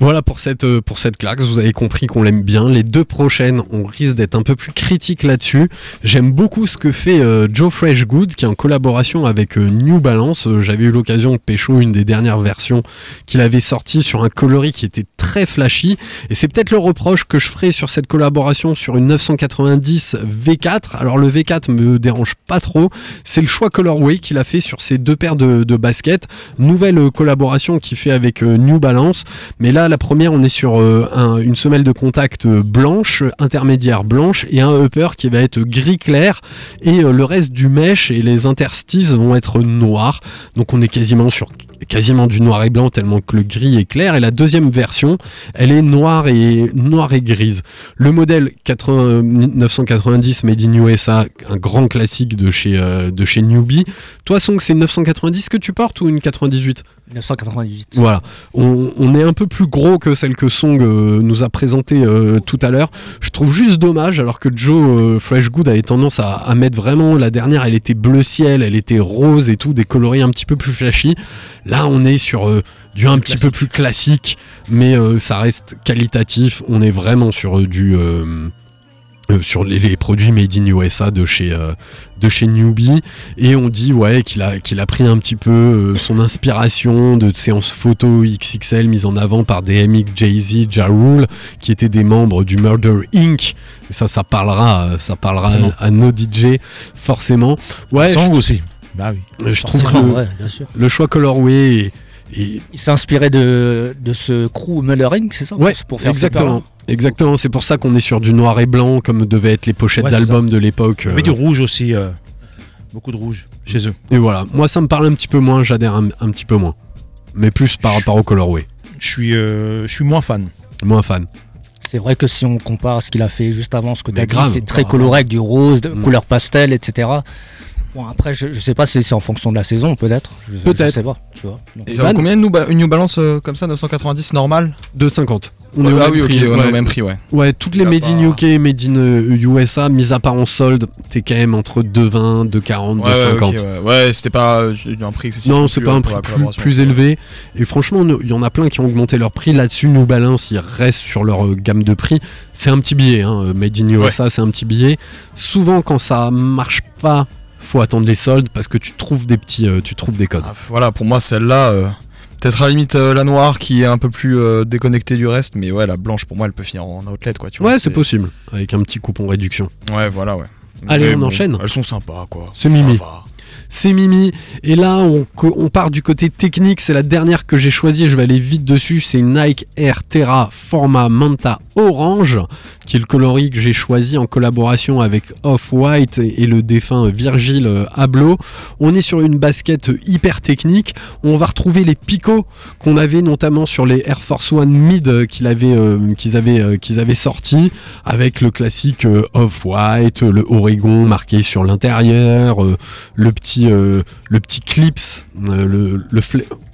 Voilà pour cette, euh, pour cette claque, vous avez compris qu'on l'aime bien. Les deux prochaines, on risque d'être un peu plus critique là-dessus. J'aime beaucoup ce que fait euh, Joe Fresh Good, qui est en collaboration avec euh, New Balance. Euh, J'avais eu l'occasion de pécho une des dernières versions qu'il avait sortie sur un coloris qui était très flashy. Et c'est peut-être le reproche que je ferai sur cette collaboration sur une 990 V4. Alors le V4 me dérange pas trop. C'est le choix colorway qu'il a fait sur ces deux paires de, baskets. Nouvelle collaboration qu'il fait avec New Balance. Mais là, la première, on est sur euh, un- une semelle de contact euh, blanche, intermédiaire blanche, et un upper qui va être gris clair. Et euh, le reste du mesh et les interstices vont être noirs. Donc on est quasiment sur quasiment du noir et blanc tellement que le gris est clair et la deuxième version elle est noire et noire et grise le modèle 80 990 made in USA un grand classique de chez euh, de chez Newbie toi Song c'est une 990 que tu portes ou une 98 998. voilà, on, on est un peu plus gros que celle que Song euh, nous a présentée euh, tout à l'heure. Je trouve juste dommage, alors que Joe euh, Fresh Good avait tendance à, à mettre vraiment la dernière, elle était bleu ciel, elle était rose et tout, des coloris un petit peu plus flashy. Là, on est sur euh, du un petit peu plus classique, mais euh, ça reste qualitatif. On est vraiment sur euh, du sur les, les produits made in USA de chez euh, de chez Newbie et on dit ouais qu'il a qu'il a pris un petit peu euh, son inspiration de séances photos XXL mises en avant par DMX, Jay-Z, Ja Rule qui étaient des membres du Murder Inc. Et ça ça parlera ça parlera à, à nos DJ forcément. Ouais, Song je, aussi. Bah oui. je trouve que le, ouais, bien sûr. le choix colorway est- est, Il s'est inspiré de, de ce crew Mullering, c'est ça Ouais, pour, pour faire exactement. Exactement, c'est pour ça qu'on est sur du noir et blanc comme devaient être les pochettes Ouais, d'albums de l'époque. Y avait euh. du rouge aussi. euh, beaucoup de rouge chez eux. Et voilà, moi ça me parle un petit peu moins, j'adhère un, un petit peu moins. Mais plus par rapport au colorway. Je suis, euh, je suis moins fan. Moins fan. C'est vrai que si on compare à ce qu'il a fait juste avant, ce que tu Mais as dit, grave. c'est très coloré avec du rose, de Mm. couleur pastel, etc. Bon, après, je, je sais pas si c'est en fonction de la saison, peut-être. Je- Je, Peut-être. sais pas, tu vois. Donc, Et ça vaut combien une New, Ba- une New Balance euh, comme ça, 990 normal 2,50. On Ouais, est au ah même oui, prix, on est ouais. au même prix, ouais. Ouais, toutes les made in UK, made in euh, USA, mis à part en solde, t'es quand même entre 2,20, 2,40, Ouais, ouais, 2,50. ok, ouais. Ouais, c'était pas euh, un prix excessif. Non, c'est pas euh, un prix plus, élevé. Et franchement, il y en a plein qui ont augmenté leur prix. Là-dessus, New Balance, ils restent sur leur euh, gamme de prix. C'est un petit billet, hein. euh, Made in USA, c'est un petit billet. Souvent, quand ça marche pas, faut attendre les soldes parce que tu trouves des petits, euh, tu trouves des codes. Ah, Voilà, pour moi, celle-là, euh, peut-être à la limite euh, la noire qui est un peu plus déconnectée du reste, mais ouais, la blanche, pour moi, elle peut finir en outlet, quoi. Tu vois, ouais, c'est possible, avec un petit coupon réduction. Ouais, voilà, ouais. Allez, Mais on bon, enchaîne. Elles sont sympas, quoi. C'est Mimi. C'est Mimi. Et là, on, on part du côté technique. C'est la dernière que j'ai choisie. Je vais aller vite dessus. C'est une Nike Air Terra Forma Manta Orange, qui est le coloris que j'ai choisi en collaboration avec Off-White et, et le défunt Virgil euh, Abloh. On est sur une basket hyper technique. On va retrouver les picots qu'on avait notamment sur les Air Force One Mid euh, euh, qu'ils avaient, euh, qu'ils avaient avec le classique Off-White, le Oregon marqué sur l'intérieur, le petit le petit clips, le le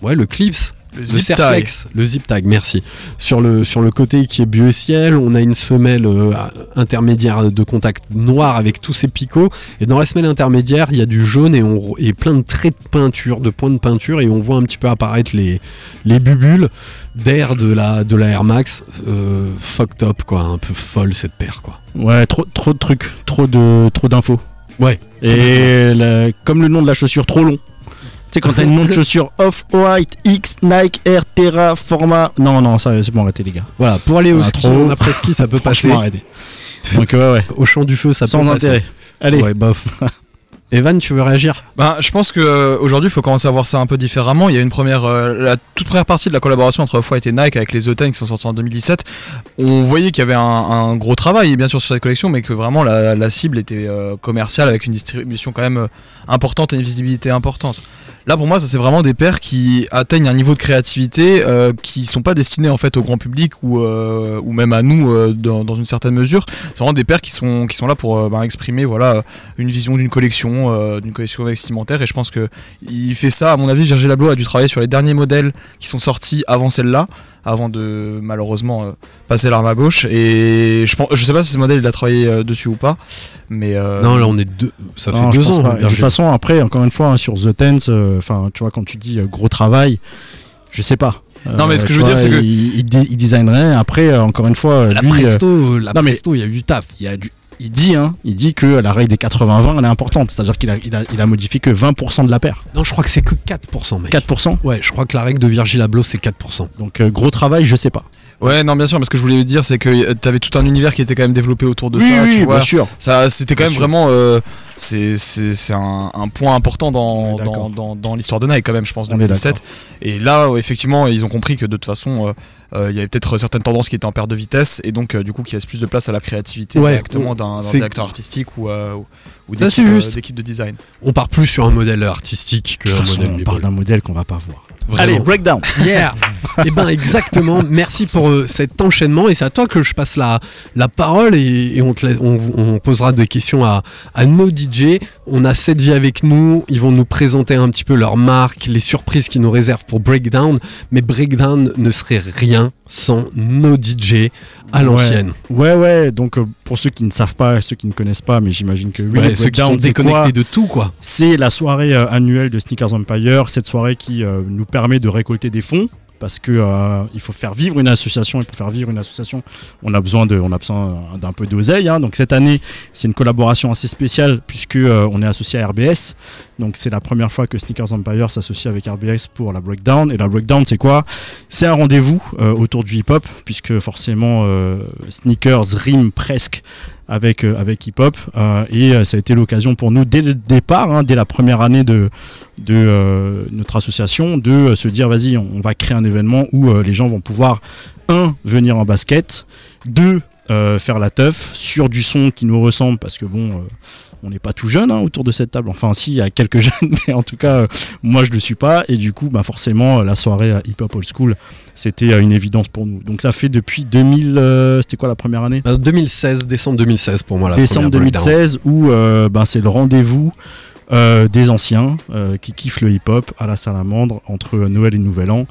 ouais le clips. Le zip Serflex, le zip tag, merci. Sur le, sur le côté qui est bleu ciel, on a une semelle euh, intermédiaire de contact noir avec tous ces picots. Et dans la semelle intermédiaire, il y a du jaune et, on, et plein de traits de peinture, de points de peinture. Et on voit un petit peu apparaître les, les bubules d'air de la, de la Air Max. Euh, fucked up, quoi. Un peu folle cette paire, quoi. Ouais, trop, trop de trucs, trop de, trop d'infos. Ouais. Et la- comme le nom de la chaussure, trop long. Tu sais, quand t'as une nom de chaussure Off-White, X, Nike, Air, Terra, Format. Non, non, ça, c'est bon, arrêtez, les gars. Voilà, pour aller au ski, trop. en après-ski, ça peut passer. Arrêtez. Donc, ouais, ouais. Au champ du feu, ça Sans peut passer. intérêt. Allez. Ouais, bof. Evan, tu veux réagir? Ben, je pense que euh, il faut commencer à voir ça un peu différemment. Il y a une première, euh, la toute première partie de la collaboration entre Off-White et Nike avec les E10 qui sont sortis en 2017. On voyait qu'il y avait un, gros travail, bien sûr, sur cette collection, mais que vraiment la, cible était euh, commerciale avec une distribution quand même importante et une visibilité importante. Là, pour moi, ça c'est vraiment des paires qui atteignent un niveau de créativité euh, qui sont pas destinés en fait au grand public ou, ou même à nous dans, une certaine mesure. C'est vraiment des paires qui sont qui sont là pour ben, exprimer voilà une vision d'une collection, euh, d'une collection vestimentaire. Et je pense que il fait ça. À mon avis, Virgil Abloh a dû travailler sur les derniers modèles qui sont sortis avant celle-là, avant de malheureusement euh, passer l'arme à gauche. Et je pense, je sais pas si ce modèle il a travaillé euh, dessus ou pas, mais euh, Non, là on est deux. Ça fait Non, deux ans. pas. De toute façon, après, encore une fois, hein, sur The Tense, euh, enfin, tu vois, quand tu dis euh, gros travail, je sais pas. Non, mais ce que je veux dire, c'est que- il, il, designerait. Après, encore une fois, La lui, euh, Presto, la non, Presto, il y a eu du taf. il y a du- il dit, hein, il dit que la règle des 80-20 elle est importante, c'est-à-dire qu'il a, il a, il a modifié que 20% de la paire. Non, je crois que c'est que 4%, mec. 4%. Ouais, je crois que la règle de Virgil Abloh, c'est 4%. Donc euh, gros travail, je sais pas. Ouais, non, bien sûr, mais ce que je voulais dire, c'est que tu avais tout un univers qui était quand même développé autour de Oui, ça, oui, tu vois. bien sûr. Ça, c'était quand Bien même sûr. vraiment. euh, c'est un, un point important dans, dans, d'accord. dans, dans l'histoire de Nike, quand même, je pense, On est 2017. Et là, effectivement, ils ont compris que de toute façon, euh, euh, il y avait peut-être certaines tendances qui étaient en perte de vitesse, et donc, euh, du coup, qui laisse plus de place à la créativité Ouais, directement d'un directeur artistique ou, euh, ou, d'équipe euh, de design. On part plus sur un modèle artistique que De un façon, modèle on parle d'un modèle qu'on va pas voir. Vraiment. Allez, breakdown. Yeah Et ben exactement, merci pour euh, cet enchaînement et c'est à toi que je passe la, la parole et, et on, te laisse- on, on posera des questions à, à nos DJ. On a cette vie avec nous, ils vont nous présenter un petit peu leur marque, les surprises qu'ils nous réservent pour Breakdown, mais Breakdown ne serait rien sans nos DJ à l'ancienne. Ouais, ouais. Donc euh, pour ceux qui ne savent pas, ceux qui ne connaissent pas, mais j'imagine que oui. Ouais, ceux qui sont c'est déconnectés quoi de tout quoi. C'est la soirée euh, annuelle de Sneakers Empire, cette soirée qui euh, nous permet de récolter des fonds parce que euh, il faut faire vivre une association et pour faire vivre une association, on a besoin de, on a besoin euh, d'un peu d'oseille. hein. Donc cette année, c'est une collaboration assez spéciale puisque euh, on est associé à RBS. Donc c'est la première fois que Sneakers Empire s'associe avec RBS pour la breakdown. Et la breakdown, c'est quoi? C'est un rendez-vous autour du hip-hop puisque forcément sneakers rime presque avec, euh, avec hip-hop. euh, et euh, ça a été l'occasion pour nous, dès le départ, hein, dès la première année de, de notre association, de se dire vas-y, on, va créer un événement où les gens vont pouvoir, un, venir en basket, deux, faire la teuf sur du son qui nous ressemble parce que bon. On n'est pas tout jeune hein, autour de cette table. Enfin, si, il y a quelques jeunes, mais en tout cas, euh, moi, je ne le suis pas. Et du coup, bah, forcément, euh, la soirée euh, hip-hop old school, c'était une évidence pour nous. Donc, ça fait depuis 2000. euh, c'était quoi la première année? Euh, 2016, décembre 2016 pour moi la décembre première Breakdown. 2016 où euh, ben, c'est le rendez-vous des anciens qui kiffent le hip-hop à la salamandre entre Noël et Nouvel An.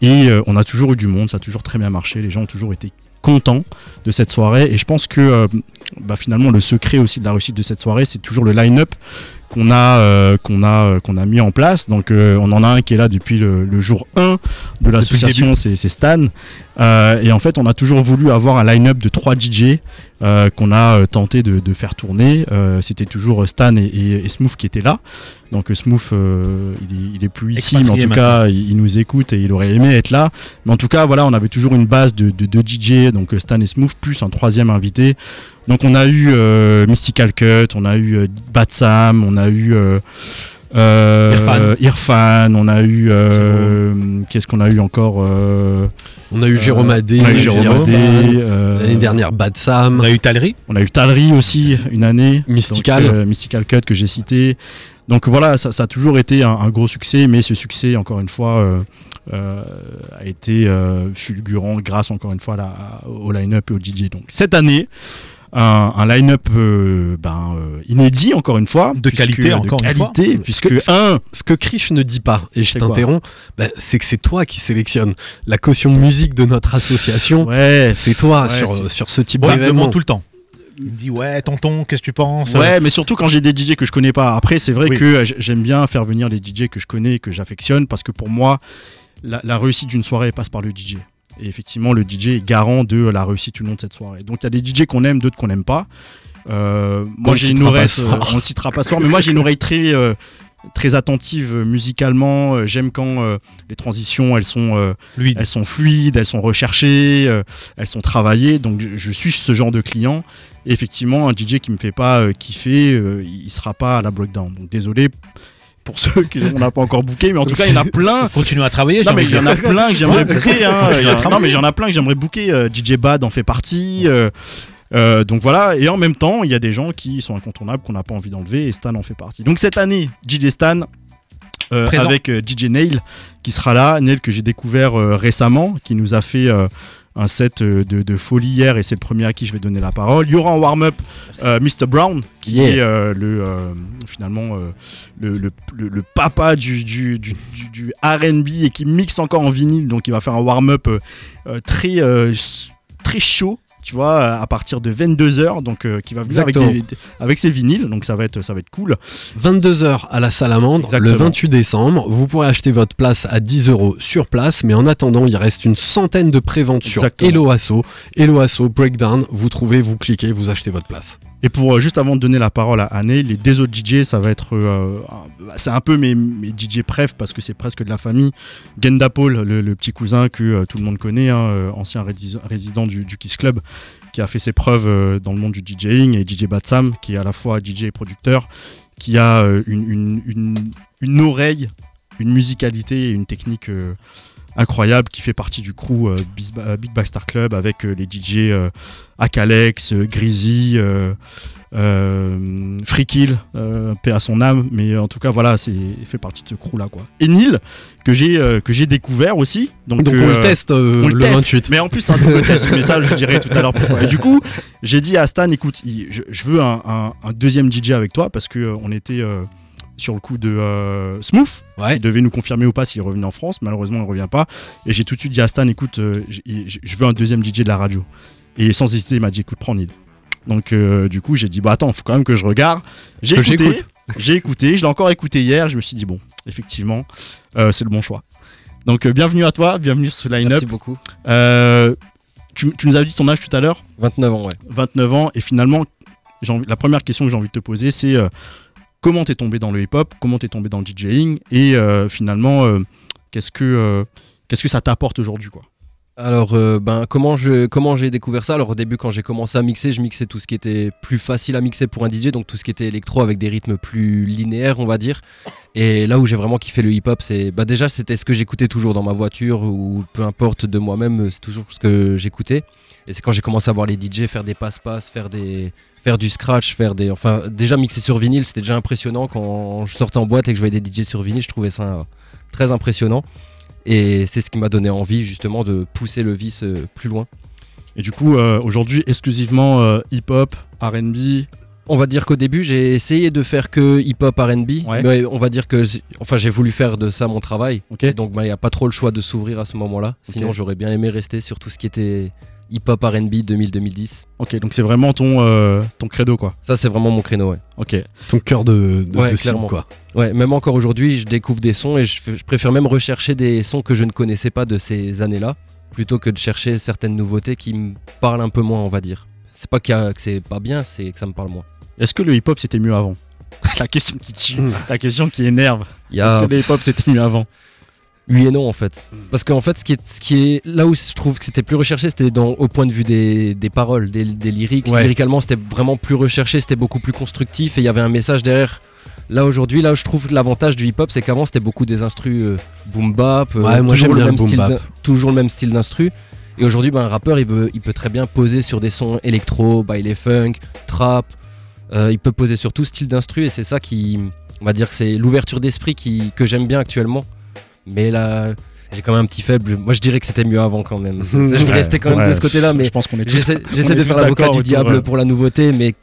Et on a toujours eu du monde, ça a toujours très bien marché, les gens ont toujours été contents de cette soirée. Et je pense que euh, bah, finalement le secret aussi de la réussite de cette soirée, c'est toujours le line-up qu'on a, euh, qu'on a, euh, qu'on a mis en place. Donc euh, on en a un qui est là depuis le, le jour 1 de l'association, c'est Stan. Et en fait, on a toujours voulu avoir un line-up de 3 DJ euh, qu'on a euh, tenté de, de faire tourner. Euh, C'était toujours Stan et, et- et Smooth qui étaient là. Donc Smooth, il, est, il est plus ici, mais en tout cas, il, il nous écoute et il aurait aimé être là. Mais en tout cas, voilà, on avait toujours une base de, de, de DJ, donc Stan et Smooth, plus un troisième invité. Donc on a eu Mystical Cut, on a eu Bad Sam, on a eu Irfan. Irfan, on a eu euh, qu'est-ce qu'on a eu encore euh, On a eu Jérôme Adé, euh, L'année dernière, Bad Sam. On a eu Talry. on a eu Talry aussi une année. Mystical. Donc, euh, Mystical Cut que j'ai cité. Donc voilà, ça, ça a toujours été un, un gros succès, mais ce succès, encore une fois, euh, euh, a été euh, fulgurant grâce, encore une fois, à la- au line-up et au DJ. Donc cette année, un, un line-up euh, ben, euh, inédit, encore une fois. De qualité, encore de une fois. qualité, puisque Ce- un, Ce que Krish ne dit pas, et je t'interromps, bah, c'est que c'est toi qui sélectionne la caution musique de notre association. ouais, C'est toi Ouais, sur, ce type me d'événement. demande tout le temps. Il me dit ouais tonton qu'est-ce que tu penses? Ouais, mais surtout quand j'ai des DJ que je connais pas. Après, c'est vrai Oui. que euh, j'aime bien faire venir les DJ que je connais et que j'affectionne parce que pour moi, la, la réussite d'une soirée passe par le DJ. Et effectivement, le DJ est garant de la réussite ou non de cette soirée. Donc il y a des DJ qu'on aime, d'autres qu'on n'aime pas. Euh, moi, le j'ai une oreille, soir. on le citera pas ce soir, mais moi j'ai une oreille très euh, très attentive euh, musicalement. Euh, J'aime quand euh, les transitions elles sont euh, Fluide. elles sont fluides, elles sont recherchées, euh, elles sont travaillées. Donc je, suis ce genre de client. Et effectivement, un DJ qui me fait pas euh, kiffer, euh, il sera pas à la breakdown. Donc désolé pour ceux qu'on n'a pas encore booké, mais en tout cas il y en a plein. Continue à travailler. Non j'ai mais il y en a plein que j'aimerais booker. Hein. Non mais il y en a plein que j'aimerais booker. DJ Bad en fait partie. euh, euh, donc voilà, et en même temps, il y a des gens qui sont incontournables qu'on n'a pas envie d'enlever et Stan en fait partie. Donc cette année, DJ Stan euh, avec euh, DJ Nail qui sera là, Nail que j'ai découvert euh, récemment, qui nous a fait euh, un set euh, de, de folie hier et c'est le premier à qui je vais donner la parole. Il y aura en warm-up euh, Mr Brown qui Yeah. est euh, le euh, finalement le, le- le- le papa du, du, du, du- du R&B et qui mixe encore en vinyle donc il va faire un warm-up très très chaud tu vois à partir de 22h donc euh, qui va venir avec, Exactement. des- avec ses vinyles donc ça va être ça va être cool 22h à la Salamandre, le Exactement. 28 décembre. Vous pourrez acheter votre place à 10 euros sur place, mais en attendant, il reste une centaine de préventes sur. Hello Asso. Hello Asso, Breakdown, vous trouvez, vous cliquez, vous achetez votre place. Et pour euh, juste avant de donner la parole à Anne, les deux autres DJ, ça va être, euh, c'est un peu mes, DJ préf parce que c'est presque de la famille. Genda Paul, le, petit cousin que euh, tout le monde connaît, hein, ancien rési- résident du, Kiss Club, qui a fait ses preuves dans le monde du DJing, et DJ Batsam, qui est à la fois DJ et producteur, qui a une, oreille, une musicalité et une technique incroyable, qui fait partie du crew euh, euh, Big Backstar Club avec euh, les DJ Akalex, Greasy, Freakill, euh, paix à son âme, mais en tout cas voilà, c'est il fait partie de ce crew là quoi. Et Neil que j'ai que j'ai découvert aussi, donc, Donc, on le teste on le, teste. 28. Mais en plus, c'est un double test, mais ça, je dirai tout à l'heure pourquoi. Et du coup, j'ai dit à Stan, écoute, je, je veux un, un- un deuxième DJ avec toi parce que on était sur le coup de euh, Smooth. Ouais. Il devait nous confirmer ou pas s'il revenait en France. Malheureusement, il ne revient pas. Et j'ai tout de suite dit à Stan, écoute, euh, je veux un deuxième DJ de la radio. Et sans hésiter, il m'a dit, écoute, prends Neil. Donc, euh, du coup, j'ai dit, bah attends, faut quand même que je regarde. J'ai écouté. J'ai écouté. Je l'ai encore écouté hier. Je me suis dit, bon, effectivement, c'est le bon choix. Donc, bienvenue à toi. Bienvenue sur ce line-up. Merci beaucoup. Tu, tu nous as dit ton âge tout à l'heure? 29 ans, ouais. 29 ans. Et finalement, envie- la première question que j'ai envie de te poser, c'est comment t'es tombé dans le hip-hop Comment t'es tombé dans le DJing Et euh, finalement, euh, qu'est-ce que euh, qu'est-ce que ça t'apporte aujourd'hui quoi Alors, euh, ben, comment je comment j'ai découvert ça? Alors, au début, quand j'ai commencé à mixer, je mixais tout ce qui était plus facile à mixer pour un DJ, donc tout ce qui était électro avec des rythmes plus linéaires, on va dire. Et là où j'ai vraiment kiffé le hip-hop, c'est bah déjà c'était ce que j'écoutais toujours dans ma voiture ou peu importe de moi-même, c'est toujours ce que j'écoutais. Et c'est quand j'ai commencé à voir les DJ faire des passe-passe, faire des faire du scratch, faire des enfin déjà mixer sur vinyle, c'était déjà impressionnant quand je sortais en boîte et que je voyais des DJ sur vinyle, je trouvais ça euh, très impressionnant. Et c'est ce qui m'a donné envie justement de pousser le vice euh, plus loin. Et du coup, euh, aujourd'hui, exclusivement euh, hip-hop, RB, On va dire qu'au début, j'ai essayé de faire que hip-hop R&B, Ouais. mais on va dire que, enfin, j'ai voulu faire de ça mon travail. Ok. Et donc, bah, il n'y a pas trop le choix de s'ouvrir à ce moment-là. Sinon, j'aurais bien aimé rester sur tout ce qui était hip-hop R&B 2000-2010. Ok, donc c'est vraiment ton, euh, ton credo, quoi. Ça, c'est vraiment mon créneau, ouais. Ok. Ton cœur de, de, Ouais, de cible, clairement. quoi. Ouais, même encore aujourd'hui, je découvre des sons et je, préfère même rechercher des sons que je ne connaissais pas de ces années-là, plutôt que de chercher certaines nouveautés qui me parlent un peu moins, on va dire. C'est pas a- que c'est pas bien, c'est que ça me parle moins. Est-ce que le hip-hop c'était mieux avant? La question qui tue, Mm. la question qui énerve. A- Est-ce que le hip-hop c'était mieux avant? Oui et non en fait. Parce qu'en fait, ce qui, est, ce qui est là où je trouve que c'était plus recherché, c'était au point de vue des, des paroles, des, des lyriques. Ouais. Lyricalement, c'était vraiment plus recherché, c'était beaucoup plus constructif et il y avait un message derrière. Là aujourd'hui, là où je trouve que l'avantage du hip-hop, c'est qu'avant c'était beaucoup des instrus euh, boom bap, euh, Ouais, moi, toujours, le même boom style bap. d'in- toujours le même style d'instru. Et aujourd'hui, ben, un rappeur, il peut, il peut très bien poser sur des sons électro, baile funk, trap. Euh, il peut poser sur tout style d'instru et c'est ça qui, on va dire, que c'est l'ouverture d'esprit que j'aime bien actuellement. Mais là, j'ai quand même un petit faible. Moi, je dirais que c'était mieux avant quand même. Je vais Ouais, rester quand même ouais, de ce côté-là, mais je pense qu'on est j'essaie de faire l'avocat du diable ouais. pour la nouveauté, mais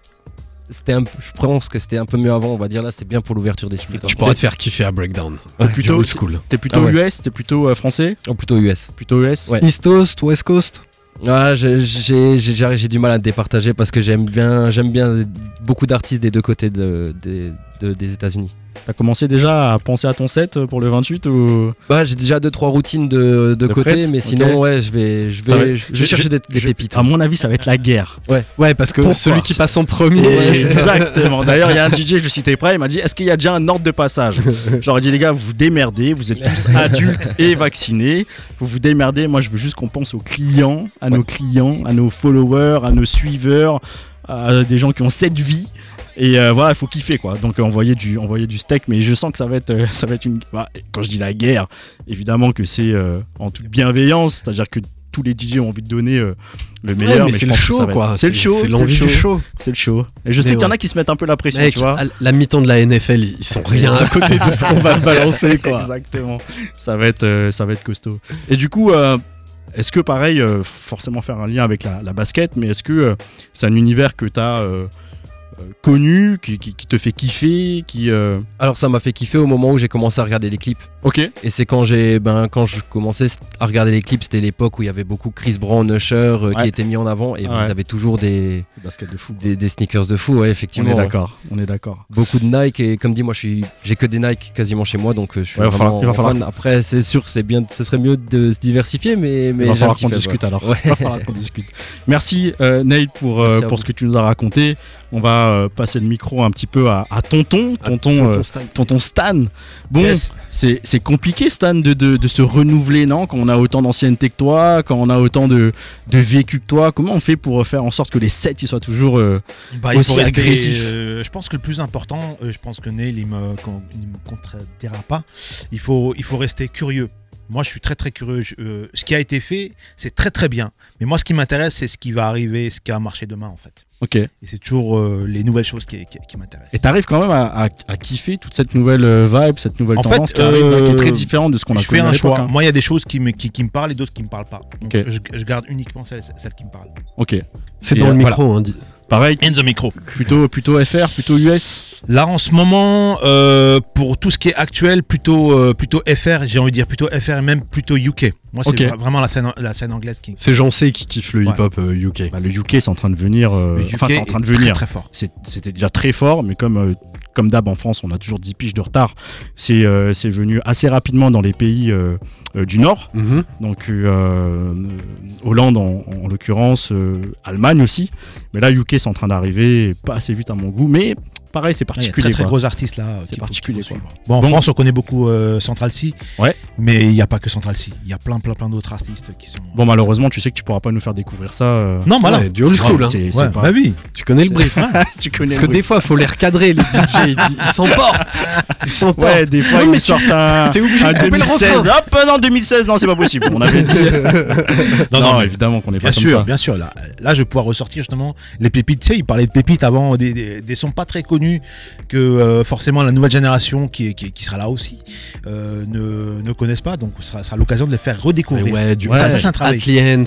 c'était un, je pense que c'était un peu mieux avant. On va dire là, c'est bien pour l'ouverture d'esprit. Tu pourras te faire kiffer à Breakdown. T'es plutôt, old school. T'es plutôt Ah ouais. US, t'es plutôt euh, français Oh, plutôt US. Plutôt US Ouais. East Coast, West Coast Ah, j'ai- du mal à départager parce que j'aime bien, j'aime bien beaucoup d'artistes des deux côtés de, des- de- des États-Unis. T'as commencé déjà à penser à ton set pour le 28 ou? Bah, j'ai déjà deux trois routines de, de De côté, prête mais sinon ouais, je vais, je va- je chercher des, des je- pépites. À mon avis, ça va être la guerre. Ouais. Ouais, parce que Pourquoi celui qui passe en premier. Ouais, exactement. D'ailleurs, il y a un DJ, je le citais près, il m'a dit Est-ce qu'il y a déjà un ordre de passage? J'aurais dit Les gars, vous vous démerdez, vous êtes tous adultes et vaccinés. Vous vous démerdez. Moi, je veux juste qu'on pense aux clients, à nos clients, à nos followers, à nos suiveurs, à des gens qui ont cette vie. Et euh, voilà, il faut kiffer quoi. Donc euh, envoyer du, envoyer du steak, mais je sens que ça va être, euh, ça va être une. bah, quand je dis la guerre, évidemment que c'est en toute bienveillance, c'est-à-dire que tous les DJ ont envie de donner euh, le Ouais, meilleur. mais c'est le show, quoi. C'est le show. C'est l'envie le du show. C'est le show. Et je sais qu'il y en a qui se mettent un peu la pression, Mec, tu vois. la mi-temps de la NFL, ils sont rien à côté de ce qu'on va balancer, quoi. Exactement. Ça va être, euh, ça va être costaud. Et du coup, euh, est-ce que pareil, forcément faire un lien avec la, la basket, mais est-ce que c'est un univers que tu as connu, qui, qui- qui te fait kiffer, qui euh, Alors ça m'a fait kiffer au moment où j'ai commencé à regarder les clips. Ok. Et c'est quand j'ai, ben quand je commençais à regarder les clips, c'était l'époque où il y avait beaucoup Chris Brown, Usher euh, Ouais. qui étaient mis en avant et Ouais. ils avaient toujours des basket de fou. des, des sneakers de fou, ouais, On effectivement. est ouais. d'accord. On est d'accord. Beaucoup de Nike et comme dit moi je suis j'ai que des Nike quasiment chez moi donc euh, je suis Ouais, il va vraiment falloir- il va falloir- fan. après c'est sûr c'est bien ce serait mieux de se diversifier mais mais Il va falloir qu'on discute ouais. alors. Ouais. Il va falloir qu'on discute. Merci euh, Neil pour, euh, Merci pour vous. ce que tu nous as raconté. On va euh, passer le micro un petit peu à, à Tonton, Tonton, Tonton euh, Stan. Tonton Stan. Bon, Yes. c'est compliqué Stan de, de, de se renouveler, non Quand on a autant d'ancienneté que toi, quand on a autant de, de vécu que toi, comment on fait pour faire en sorte que les sets ils soient toujours euh, Bah, aussi rester, agressifs euh, je pense que le plus important, euh, je pense que Neil il me, con- il me contredira pas. Il faut, il faut rester curieux. Moi, je suis très très curieux. Je- euh, ce qui a été fait, c'est très très bien. Mais moi, ce qui m'intéresse, c'est ce qui va arriver, ce qui va marcher demain, en fait. Ok. Et c'est toujours euh, les nouvelles choses qui, qui, qui m'intéressent. Et t'arrives quand même à, à- à kiffer toute cette nouvelle euh, vibe, cette nouvelle En tendance fait, qui arrive, là, qui est très différente de ce qu'on a je connu fais un choix. hein. Moi, il y a des choses qui me, qui, qui me parlent et d'autres qui me parlent pas. Donc, Ok. je, je garde uniquement celles, celles qui me parlent. Ok. C'est dans euh, le voilà. micro, hein, dit- Pareil, In the micro. plutôt, plutôt FR, plutôt US. Là, en ce moment, euh, pour tout ce qui est actuel, plutôt, euh, plutôt FR, j'ai envie de dire plutôt FR et même plutôt UK. Moi, c'est vra- vraiment la scène, la scène anglaise qui. C'est Jean C qui kiffe le Ouais. hip-hop euh, UK. Bah, le UK c'est en train de venir. euh, enfin, c'est en train de très, venir. très fort. C'était déjà très fort, mais comme, euh, comme d'hab en France, on a toujours 10 piges de retard. C'est euh, c'est venu assez rapidement dans les pays euh, euh, du Nord. Mhm. Donc Hollande en, en l'occurrence, Allemagne aussi. Mais là, UK c'est en train d'arriver, pas assez vite à mon goût. Mais pareil, c'est Il y a particulier. très très gros artistes là. C'est particulier, quoi. Bon, en Bon. France, on connaît beaucoup euh, Central C. Ouais. Mais il n'y a pas que Central C. Il y a plein plein plein d'autres artistes qui sont. Bon, malheureusement, tu sais que tu pourras pas nous faire découvrir ça. euh, non, voilà. Ouais, du old grave, hein. Ouais, pas- bah oui. Tu connais le brief. hein tu connais Parce que des fois, faut les recadrer, les DJ. Ils, s'emportent. Ils s'emportent. Ouais, des fois, ils sortent un, t'es obligé de couper le 2016. refrain. Hop, non, 2016, non, c'est pas possible. On avait dit. Non, non, évidemment qu'on est Bien pas comme sûr, ça. bien sûr. Là, là, je vais pouvoir ressortir justement les pépites. Tu sais, il parlait de pépites avant, des, des, des sons pas très connus que euh, forcément la nouvelle génération qui, qui, qui sera là aussi euh, ne, ne connaissent pas. Donc, ce sera, l'occasion de les faire Mais redécouvrir. ouais, du ça, ça, c'est un travail. Atliens.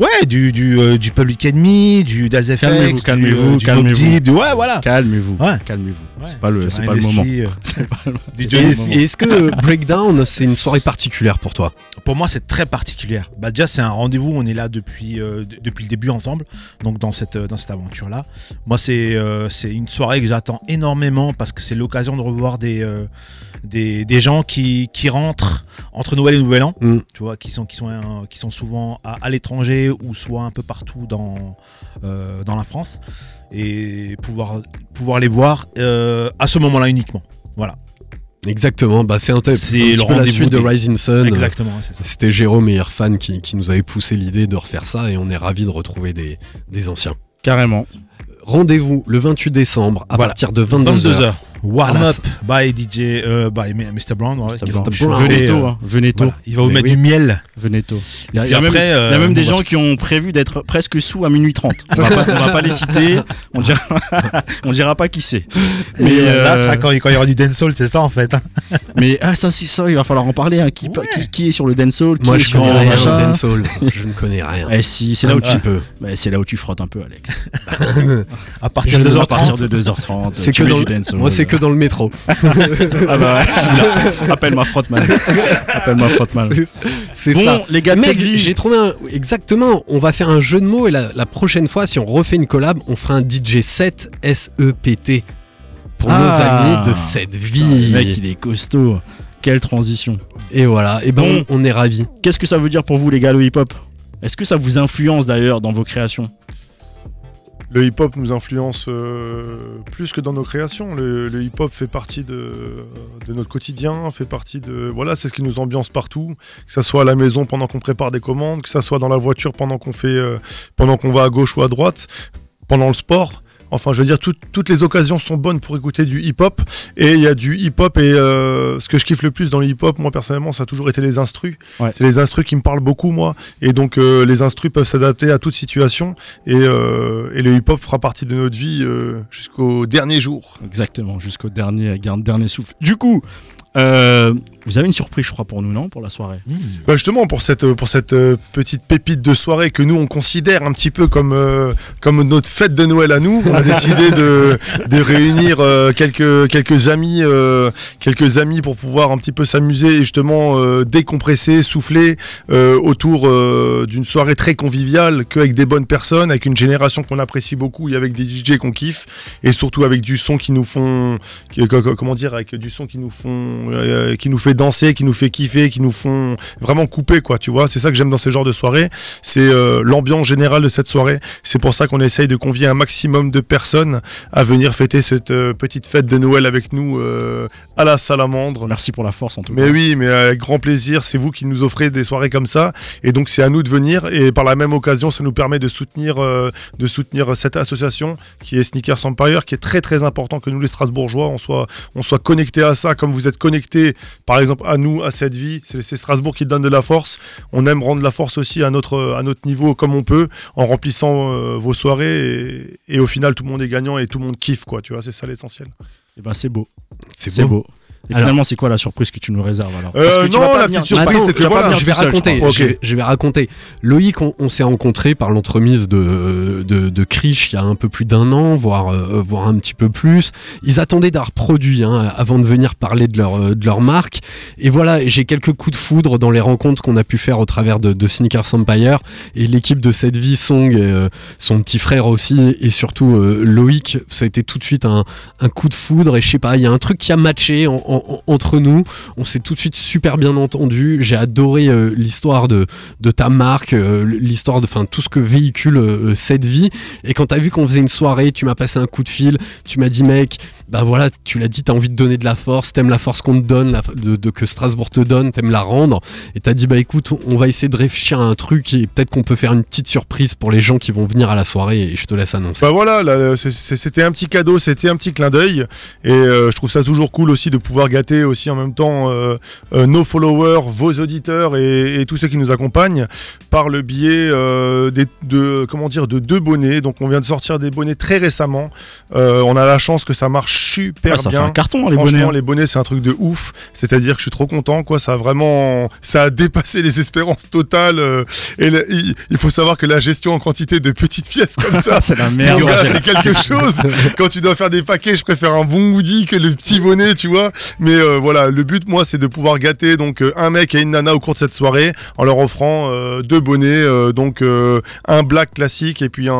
Ouais, du, du, euh, du Public Enemy, du Daz FX, Calmez-vous, du, calmez-vous, euh, calmez-vous. Deep, du- ouais, voilà. Calmez-vous, Ouais. calmez-vous. Ouais. C'est pas le, c'est pas le moment. pas le-. Et est-ce que Breakdown, c'est une soirée particulière pour toi? Pour moi, c'est très particulière. Bah, déjà, c'est un rendez-vous. On est là depuis, euh, depuis le début ensemble, donc dans cette, euh, dans cette aventure-là. Moi, c'est euh, c'est une soirée que j'attends énormément parce que c'est l'occasion de revoir des, euh, des, des gens qui, qui rentrent entre Noël et Nouvel An, Mm. tu vois, qui sont, qui sont, euh, qui sont souvent à, à l'étranger ou soit un peu partout dans, euh, dans la France et pouvoir, pouvoir les voir euh, à ce moment-là uniquement. Voilà. Exactement, bah c'est un, C'est peu la suite de Rising Sun. Exactement, c'est ça. C'était Jérôme et Irfan qui, qui nous avaient poussé l'idée de refaire ça et on est ravis de retrouver des, des anciens. Carrément. Rendez-vous le 28 décembre à Voilà. partir de 22h. 22h. Up by DJ, euh, by Mr. Brown. ouais, qui- Brown. Venez euh, tôt, hein, venez tôt. voilà. Il va vous mettre oui. du miel. Venez tôt. Il y a, Et il y a puis même, après, il y a euh, même des va gens qui ont prévu d'être presque sous à minuit 30. On va pas, on va pas les citer, on dira, on dira pas qui c'est. Mais là, euh, sera quand, quand il y aura du dancehall, c'est ça en fait. hein. mais ah, ça, c'est ça, il va falloir en parler. hein. Qui, Ouais. qui, qui est sur le dancehall Moi je sur connais rien au dancehall, je ne connais rien. Eh si, c'est là où tu, peu. bah, c'est là où tu frottes un peu, Alex. À partir de à 2h30. partir de 2h30. C'est que dans du le- dancehall. Moi c'est que dans le métro. Ah bah ouais. Appelle-moi Frottman. Appelle-moi Frottman. C'est- Bon, ça. les gars Mec, j'ai trouvé un... Exactement, on va faire un jeu de mots et la, la prochaine fois, si on refait une collab, on fera un DJ set SEPT pour Ah. nos amis de cette vie. Le mec, il est costaud. Quelle transition. Et voilà, et ben Bon. on, on est ravis. Qu'est-ce que ça veut dire pour vous, les gars, le hip-hop? Est-ce que ça vous influence d'ailleurs dans vos créations? Le hip-hop nous influence euh, plus que dans nos créations. Le, le hip-hop fait partie de, de notre quotidien, fait partie de... Voilà, c'est ce qui nous ambiance partout. Que ça soit à la maison pendant qu'on prépare des commandes, que ça soit dans la voiture pendant qu'on fait, euh, pendant qu'on va à gauche ou à droite, pendant le sport. Enfin, je veux dire, tout- toutes les occasions sont bonnes pour écouter du hip-hop. Et il y a du hip-hop. Et euh, ce que je kiffe le plus dans le hip-hop, moi personnellement, ça a toujours été les instrus. Ouais. C'est les instrus qui me parlent beaucoup, moi. Et donc, euh, les instrus peuvent s'adapter à toute situation. Et, euh, et le hip-hop fera partie de notre vie jusqu'au dernier jour. Exactement, jusqu'au dernier, dernier souffle. Du coup, euh, vous avez une surprise, je crois, pour nous, non? Pour la soirée. Bah justement, pour cette, pour cette euh, petite pépite de soirée que nous, on considère un petit peu comme, euh, comme notre fête de Noël à nous, on a décidé de, de réunir euh, quelques, quelques, amis, quelques amis pour pouvoir un petit peu s'amuser et justement décompresser, souffler autour d'une soirée très conviviale, qu'avec des bonnes personnes, avec une génération qu'on apprécie beaucoup et avec des DJ qu'on kiffe, et surtout avec du son qui nous font, qui- comment dire, avec du son qui nous font, euh, qui nous fait danser, qui nous fait kiffer, qui nous font vraiment couper, quoi. Tu vois, c'est ça que j'aime dans ce genre de soirée. C'est euh, l'ambiance générale de cette soirée. C'est pour ça qu'on essaye de convier un maximum de personnes à venir fêter cette euh, petite fête de Noël avec nous à la salamandre. Merci pour la force, en tout Mais cas. oui, mais avec grand plaisir. C'est vous qui nous offrez des soirées comme ça, et donc c'est à nous de venir. Et par la même occasion, ça nous permet de soutenir, de soutenir cette association qui est Sneakers Empire, qui est très très important que nous les Strasbourgeois, on soit, on soit connectés à ça, comme vous êtes connectés, par exemple à nous, à cette vie. C'est Strasbourg qui donne de la force. On aime rendre la force aussi à notre, à notre niveau comme on peut, en remplissant euh, vos soirées. Et, et au final, tout le monde est gagnant et tout le monde kiffe, quoi. Tu vois, c'est ça l'essentiel. Eh ben, c'est beau. C'est C'est beau. beau. Et Alors- finalement, c'est quoi la surprise que tu nous réserves alors Euh, Parce que tu non, vas pas la venir- petite surprise, c'est que voilà, je vais seul, raconter. Je, vais, je vais raconter. Loïc, on, on s'est rencontré par l'entremise de, de, de Krish il y a un peu plus d'un an, voire, euh, voire un petit peu plus. Ils attendaient d'un produit hein, avant de venir parler de leur, euh, de leur marque. Et voilà, j'ai quelques coups de foudre dans les rencontres qu'on a pu faire au travers de, de Sneakers Empire. Et l'équipe de cette vie, Song, et, euh, son petit frère aussi, et surtout euh, Loïc, ça a été tout de suite un, un coup de foudre. Et je sais pas, il y a un truc qui a matché en- en- entre nous. On s'est tout de suite super bien entendu. J'ai adoré euh, l'histoire de, ta marque, euh, l'histoire de enfin tout ce que véhicule euh, cette vie. Et quand t'as vu qu'on faisait une soirée, tu m'as passé un coup de fil, tu m'as dit mec, bah voilà, tu l'as dit, t'as envie de donner de la force, t'aimes la force qu'on te donne, de, que Strasbourg te donne, t'aimes la rendre. Et t'as dit bah écoute, on va essayer de réfléchir à un truc et peut-être qu'on peut faire une petite surprise pour les gens qui vont venir à la soirée. Et je te laisse annoncer. Bah voilà, c'était un petit cadeau, c'était un petit clin d'œil. Et euh, je trouve ça toujours cool aussi de pouvoir gâter aussi en même temps euh, euh, nos followers, vos auditeurs et, tous ceux qui nous accompagnent par le biais de comment dire de deux bonnets. Donc on vient de sortir des bonnets très récemment. On a la chance que ça marche super Ah, ça bien. fait un carton, les Franchement, bonnets, hein. les bonnets c'est un truc de ouf. C'est-à-dire que je suis trop content quoi. Ça a vraiment ça a dépassé les espérances totales. euh, et il, faut savoir que la gestion en quantité de petites pièces comme ça, C'est la merde. c'est quelque chose. Quand tu dois faire des paquets, je préfère un bon hoodie que le petit bonnet, tu vois. Mais euh, voilà, le but, moi, c'est de pouvoir gâter donc euh, un mec et une nana au cours de cette soirée en leur offrant euh, deux bonnets, euh, donc un black classique et puis un,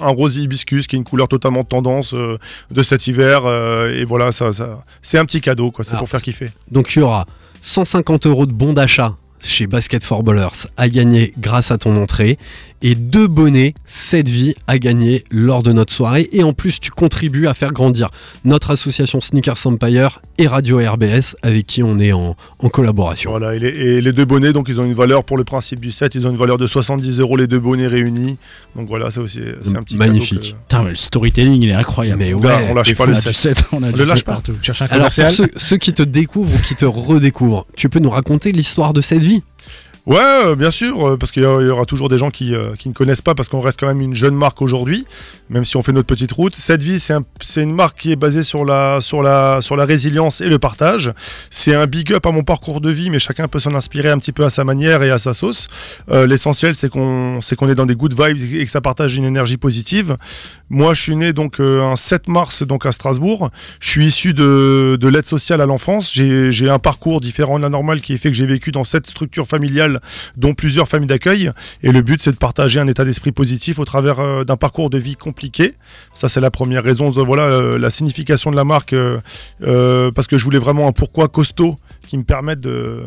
un rose hibiscus qui est une couleur totalement tendance de cet hiver. Euh, et voilà, ça, ça c'est un petit cadeau, quoi. C'est pour faire kiffer. Donc il y aura 150 euros de bons d'achat chez Basket for Ballers à gagner grâce à ton entrée et deux bonnets, 7 vies à gagner lors de notre soirée et en plus tu contribues à faire grandir notre association Sneakers Empire et Radio RBS avec qui on est en, en collaboration. Voilà, et les, et les deux bonnets, donc ils ont une valeur pour le principe du set, ils ont une valeur de 70 euros les deux bonnets réunis. Donc voilà, ça aussi, c'est un petit Magnifique. que- Putain, mais le storytelling, il est incroyable. Mais ouais. on lâche pas le set. set, on a On le lâche pas. partout. Cherche un Alors pour ceux, ceux qui te découvrent ou qui te redécouvrent, tu peux nous raconter l'histoire de cette vie Wie Ouais, euh, bien sûr, euh, parce qu'il y, aura toujours des gens qui, euh, qui ne connaissent pas, parce qu'on reste quand même une jeune marque aujourd'hui, même si on fait notre petite route. Cette vie, c'est un- c'est une marque qui est basée sur la, sur, la, sur la résilience et le partage. C'est un big up à mon parcours de vie, mais chacun peut s'en inspirer un petit peu à sa manière et à sa sauce. L'essentiel, c'est qu'on qu'on est dans des good vibes et que ça partage une énergie positive. Moi, je suis né donc un 7 mars donc à Strasbourg. Je suis issu de, de l'aide sociale à l'enfance. J'ai j'ai un parcours différent de la normale qui est fait que j'ai vécu dans cette structure familiale, dont plusieurs familles d'accueil. Et le but, c'est de partager un état d'esprit positif au travers euh, d'un parcours de vie compliqué. Ça, c'est la première raison. de- Voilà euh, la signification de la marque, euh, euh, parce que je voulais vraiment un pourquoi costaud qui me permette de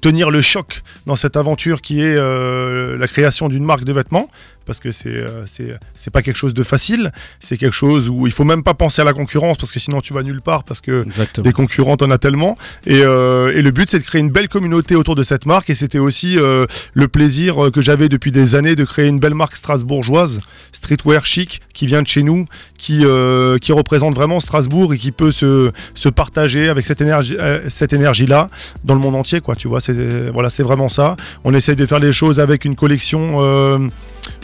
tenir le choc dans cette aventure qui est euh, la création d'une marque de vêtements parce que c'est euh, c'est c'est pas quelque chose de facile. C'est quelque chose où il faut même pas penser à la concurrence parce que sinon tu vas nulle part parce que Exactement. des concurrents t'en as tellement. Et, euh, et le but c'est de créer une belle communauté autour de cette marque. Et c'était aussi euh, le plaisir que j'avais depuis des années de créer une belle marque strasbourgeoise streetwear chic qui vient de chez nous qui euh, qui représente vraiment Strasbourg et qui peut se se partager avec cette énergie cette énergie là dans le monde entier quoi. Tu vois c'est voilà c'est vraiment ça. On essaye de faire les choses avec une collection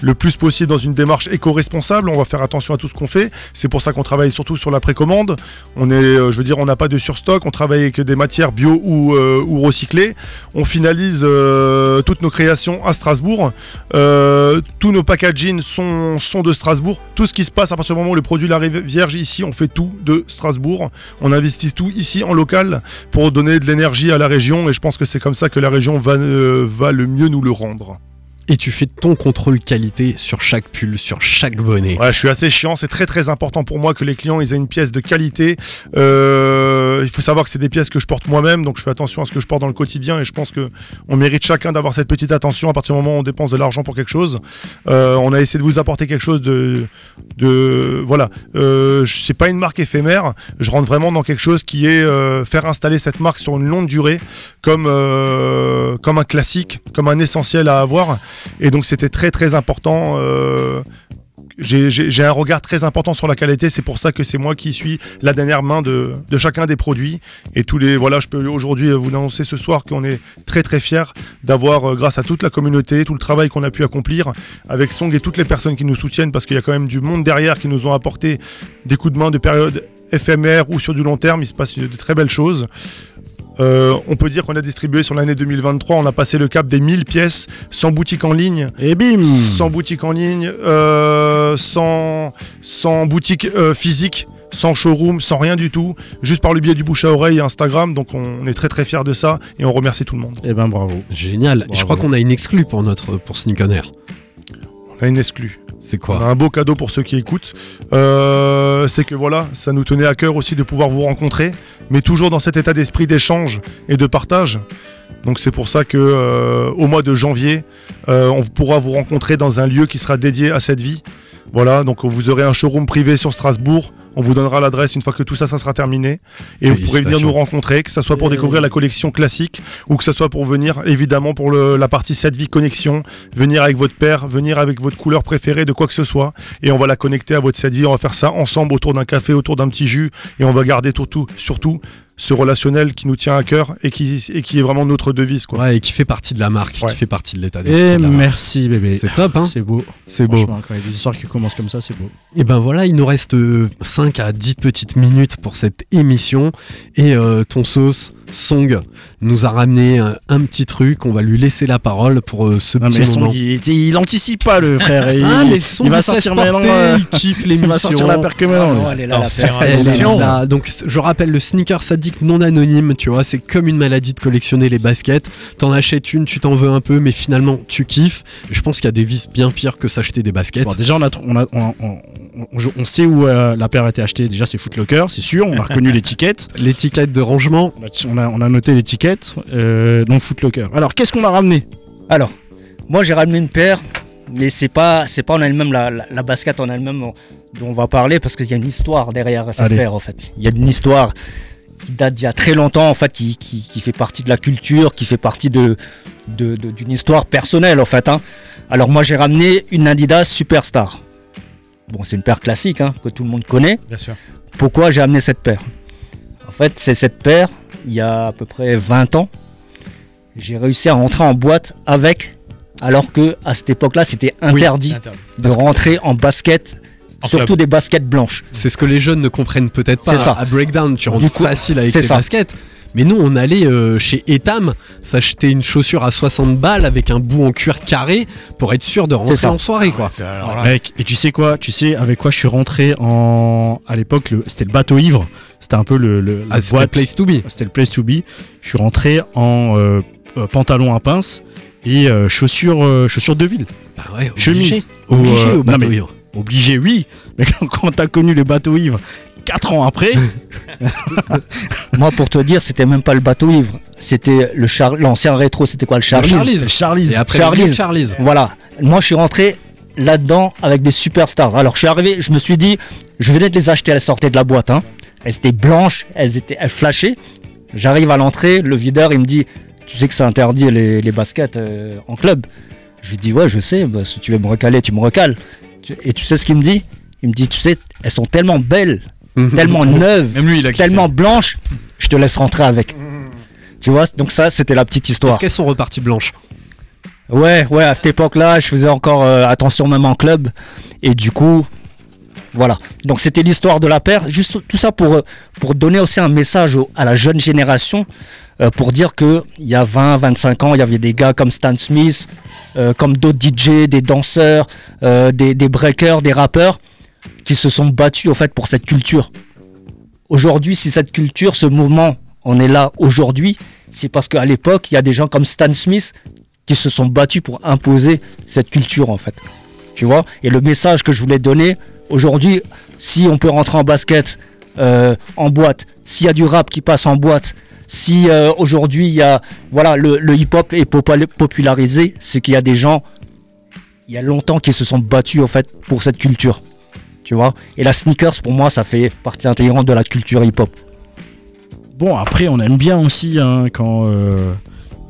le plus possible dans une démarche éco-responsable. On va faire attention à tout ce qu'on fait. C'est pour ça qu'on travaille surtout sur la précommande. On euh, n'a pas de surstock. On travaille avec des matières bio ou, euh, recyclées. On finalise euh, toutes nos créations à Strasbourg. Tous nos packaging sont, de Strasbourg. Tout ce qui se passe à partir du moment où le produit arrive vierge ici, on fait tout de Strasbourg. On investit tout ici en local pour donner de l'énergie à la région. Et je pense que c'est comme ça que la région va le mieux nous le rendre. Et tu fais ton contrôle qualité sur chaque pull, sur chaque bonnet. Ouais, je suis assez chiant. C'est très très important pour moi que les clients aient une pièce de qualité. Euh, il faut savoir que c'est des pièces que je porte moi-même, donc je fais attention à ce que je porte dans le quotidien et je pense que on mérite chacun d'avoir cette petite attention à partir du moment où on dépense de l'argent pour quelque chose. Euh, on a essayé de vous apporter quelque chose de, de voilà. Euh, c'est pas une marque éphémère. Je rentre vraiment dans quelque chose qui est euh, faire installer cette marque sur une longue durée, comme euh, comme un classique, comme un essentiel à avoir. Et donc c'était très très important. J'ai- un regard très important sur la qualité. C'est pour ça que c'est moi qui suis la dernière main de, de chacun des produits. Et tous les voilà, je peux aujourd'hui vous annoncer ce soir qu'on est très très fiers d'avoir, euh, grâce à toute la communauté, tout le travail qu'on a pu accomplir avec Song et toutes les personnes qui nous soutiennent, parce qu'il y a quand même du monde derrière qui nous ont apporté des coups de main de période éphémère ou sur du long terme. Il se passe de très belles choses. Euh, on peut dire qu'on a distribué sur l'année 2023, on a passé le cap des 1000 pièces, sans boutique en ligne. Et bim Sans boutique en ligne, euh, sans, sans boutique euh, physique, sans showroom, sans rien du tout, juste par le biais du bouche à oreille et Instagram. Donc on est très très fiers de ça et on remercie tout le monde. Eh ben bravo. Génial. Et je crois qu'on a une exclue pour notre pour Sneak On Air. On a une exclue. C'est On a quoi un beau cadeau pour ceux qui écoutent. Euh, c'est que voilà, ça nous tenait à cœur aussi de pouvoir vous rencontrer, mais toujours dans cet état d'esprit d'échange et de partage. Donc c'est pour ça que euh, au mois de janvier, euh, on pourra vous rencontrer dans un lieu qui sera dédié à cette vie. Voilà, donc vous aurez un showroom privé sur Strasbourg. On vous donnera l'adresse une fois que tout ça, ça sera terminé. Et vous pourrez venir nous rencontrer, que ce soit pour découvrir la collection classique ou que ce soit pour venir évidemment pour le- la partie 7 vie connexion, venir avec votre père, venir avec votre couleur préférée de quoi que ce soit. Et on va la connecter à votre 7 vie. On va faire ça ensemble autour d'un café, autour d'un petit jus. Et on va garder surtout, surtout ce relationnel qui nous tient à cœur et qui, et qui est vraiment notre devise. Quoi. Ouais, et qui fait partie de la marque, qui fait partie de l'état Et d'esprit. de marque. merci bébé. C'est top, hein C'est beau. C'est beau. Franchement, Quand il y a des histoires qui commencent comme ça, c'est beau. Et ben voilà, il nous reste 5 à 10 petites minutes pour cette émission. Et euh, ton sauce, Song, nous a ramené un, un petit truc. On va lui laisser la parole pour euh, ce Non, petit mais moment. Song, il, il anticipe pas le frère. Il, Ah, mais Song, il va il se laisse sortir maintenant. euh, il kiffe Il va sortir l'émission. la paire que maintenant. Oh, elle est là, la. Elle est attention. là. Donc je rappelle le sneaker sadique non anonyme, tu vois, c'est comme une maladie de collectionner les baskets. T'en achètes une, tu t'en veux un peu, mais finalement tu kiffes. Je pense qu'il y a des vices bien pires que s'acheter des baskets. Bon, déjà, on, a, on, a- on, on- on- on sait où euh, la paire a été achetée. Déjà, c'est Footlocker, c'est sûr. On a reconnu l'étiquette. L'étiquette de rangement. On a, on a- on a noté l'étiquette. Euh, donc Footlocker. Alors, qu'est-ce qu'on a ramené? Alors, moi j'ai ramené une paire, mais c'est pas c'est pas en elle-même la, la, la basket en elle-même dont on va parler parce qu'il y a une histoire derrière cette Allez. paire en fait. Il y a une histoire qui date d'il y a très longtemps en fait, qui, qui, qui fait partie de la culture, qui fait partie de de- de- d'une histoire personnelle en fait. hein. Alors moi j'ai ramené une Adidas Superstar. Bon c'est une paire classique hein, que tout le monde connaît. Bien sûr. Pourquoi j'ai amené cette paire? En fait, c'est cette paire, il y a à peu près 20 ans, j'ai réussi à rentrer en boîte avec, alors que à cette époque-là, c'était interdit Interdit. de rentrer en basket, En surtout club. des baskets blanches. C'est ce que les jeunes ne comprennent peut-être pas. C'est ça. À Breakdown, tu rentres Du coup, facile avec tes ça. baskets. Mais nous, on allait euh, chez Etam s'acheter une chaussure à 60 balles avec un bout en cuir carré pour être sûr de rentrer en soirée, quoi. Mec, et tu sais quoi? Tu sais avec quoi je suis rentré en. À l'époque, le- c'était le bateau ivre. C'était un peu le. Ah, c'était place to be. C'était le place to be. Je suis rentré en euh, pantalon à pince et euh, chaussures, euh, chaussures de ville. Bah ouais, Chemise. Obligé, obligé euh, au bateau ivre. Obligé, oui. Mais quand, quand t'as connu le bateau ivre 4 ans après, Moi, pour te dire, c'était même pas le bateau ivre, c'était le char... l'ancien rétro, c'était quoi le Charlie. Et après, Charlize. le Charlize. Voilà. Moi, je suis rentré là-dedans avec des superstars. Alors, je suis arrivé, je me suis dit, je venais de les acheter, elles sortaient de la boîte. Hein. Elles étaient blanches, elles étaient, elles flashaient. J'arrive à l'entrée, le videur, il me dit, tu sais que c'est interdit les, les baskets euh, en club. Je lui dis, ouais, je sais, bah, si tu veux me recaler, tu me recales. Et tu sais ce qu'il me dit? Il me dit, tu sais, elles sont tellement belles, tellement neuves, Même lui, il a kiffé. tellement blanches, je te laisse rentrer avec. Tu vois, donc ça, c'était la petite histoire. Est-ce qu'elles sont reparties blanches? Ouais, ouais, à cette époque-là, je faisais encore euh, attention même en club. Et du coup, voilà. Donc c'était l'histoire de la paire. Juste tout ça pour, euh, pour donner aussi un message au- à la jeune génération. euh, pour dire que il y a 20, 25 ans, il y avait des gars comme Stan Smith, euh, comme d'autres DJ, des danseurs, euh, des, des breakers, des rappeurs, qui se sont battus en fait pour cette culture. Aujourd'hui, si cette culture, ce mouvement, on est là aujourd'hui, c'est parce qu'à l'époque, il y a des gens comme Stan Smith qui se sont battus pour imposer cette culture en fait. Tu vois? Et le message que je voulais donner, aujourd'hui, si on peut rentrer en basket, euh, en boîte, s'il y a du rap qui passe en boîte, si euh, aujourd'hui voilà le, hip-hop est popularisé, c'est qu'il y a des gens il y a longtemps qui se sont battus en fait pour cette culture. Tu vois Et la sneakers pour moi ça fait partie intégrante de la culture hip-hop. Bon, après, on aime bien aussi hein, quand, euh,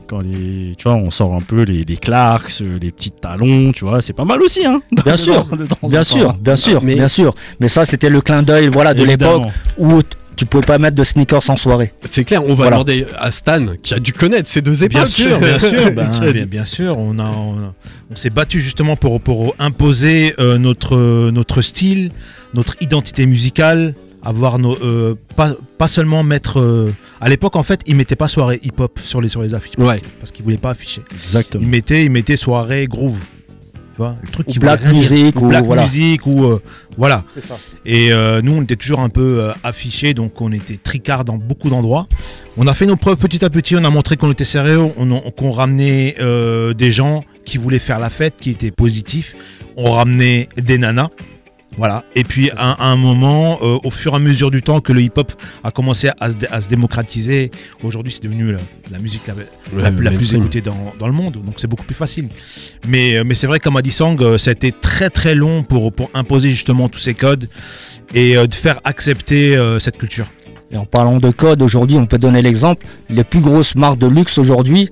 quand les, tu vois, on sort un peu les, les Clarks, euh, les petits talons, tu vois, c'est pas mal aussi. Hein, Bien sûr, de temps en bien temps. sûr, bien sûr, Mais- bien sûr. Mais ça c'était le clin d'œil voilà de l'époque où tu pouvais pas mettre de sneakers en soirée. C'est clair, on va Voilà. demander à Stan, qui a dû connaître ces deux époques. Bien sûr, bien sûr, ben, bien, sûr. On a, on, a- on s'est battu justement pour pour imposer euh, notre notre style, notre identité musicale, avoir nos euh, pas pas seulement mettre. euh, à l'époque, en fait, ils mettaient pas soirée hip-hop sur les sur les affiches parce Ouais. que- parce qu'ils voulaient pas afficher. Exactement. Ils mettaient ils mettaient soirée groove. Tu vois, le truc Ou qui black music, ou black voilà. music ou euh, voilà. C'est ça. Et euh, nous, on était toujours un peu euh, affichés, donc on était tricard dans beaucoup d'endroits. On a fait nos preuves petit à petit, on a montré qu'on était sérieux, on, on- qu'on ramenait euh, des gens qui voulaient faire la fête, qui étaient positifs. On ramenait des nanas Voilà. Et puis à, à un moment, euh, au fur et à mesure du temps que le hip-hop a commencé à se, dé- à se démocratiser, aujourd'hui c'est devenu la, la musique la, la- la plus écoutée dans, dans le monde, donc c'est beaucoup plus facile. Mais, euh, mais c'est vrai qu'à Madisang, euh, ça a été très très long pour, pour imposer justement tous ces codes et euh, de faire accepter euh, cette culture. Et en parlant de code, aujourd'hui, on peut donner l'exemple. Les plus grosses marques de luxe aujourd'hui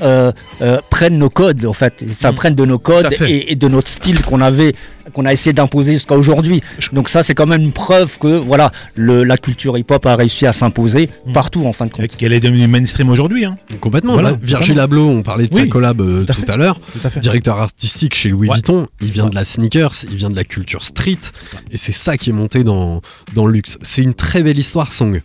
euh, euh, prennent nos codes, en fait. Ça Mm. prennent de nos codes et de notre style qu'on avait, qu'on a essayé d'imposer jusqu'à aujourd'hui. Donc ça, c'est quand même une preuve que voilà, le, la culture hip-hop a réussi à s'imposer Mm. partout, en fin de compte. Qu'elle est devenue mainstream aujourd'hui. Hein. Complètement. Voilà, bah, Virgil. Abloh, on parlait de sa collab euh, tout à tout à l'heure. Tout à fait. Directeur artistique chez Louis Ouais. Vuitton. Il vient de la sneakers, il vient de la culture street. Et c'est ça qui est monté dans, dans le luxe. C'est une très belle histoire, Song.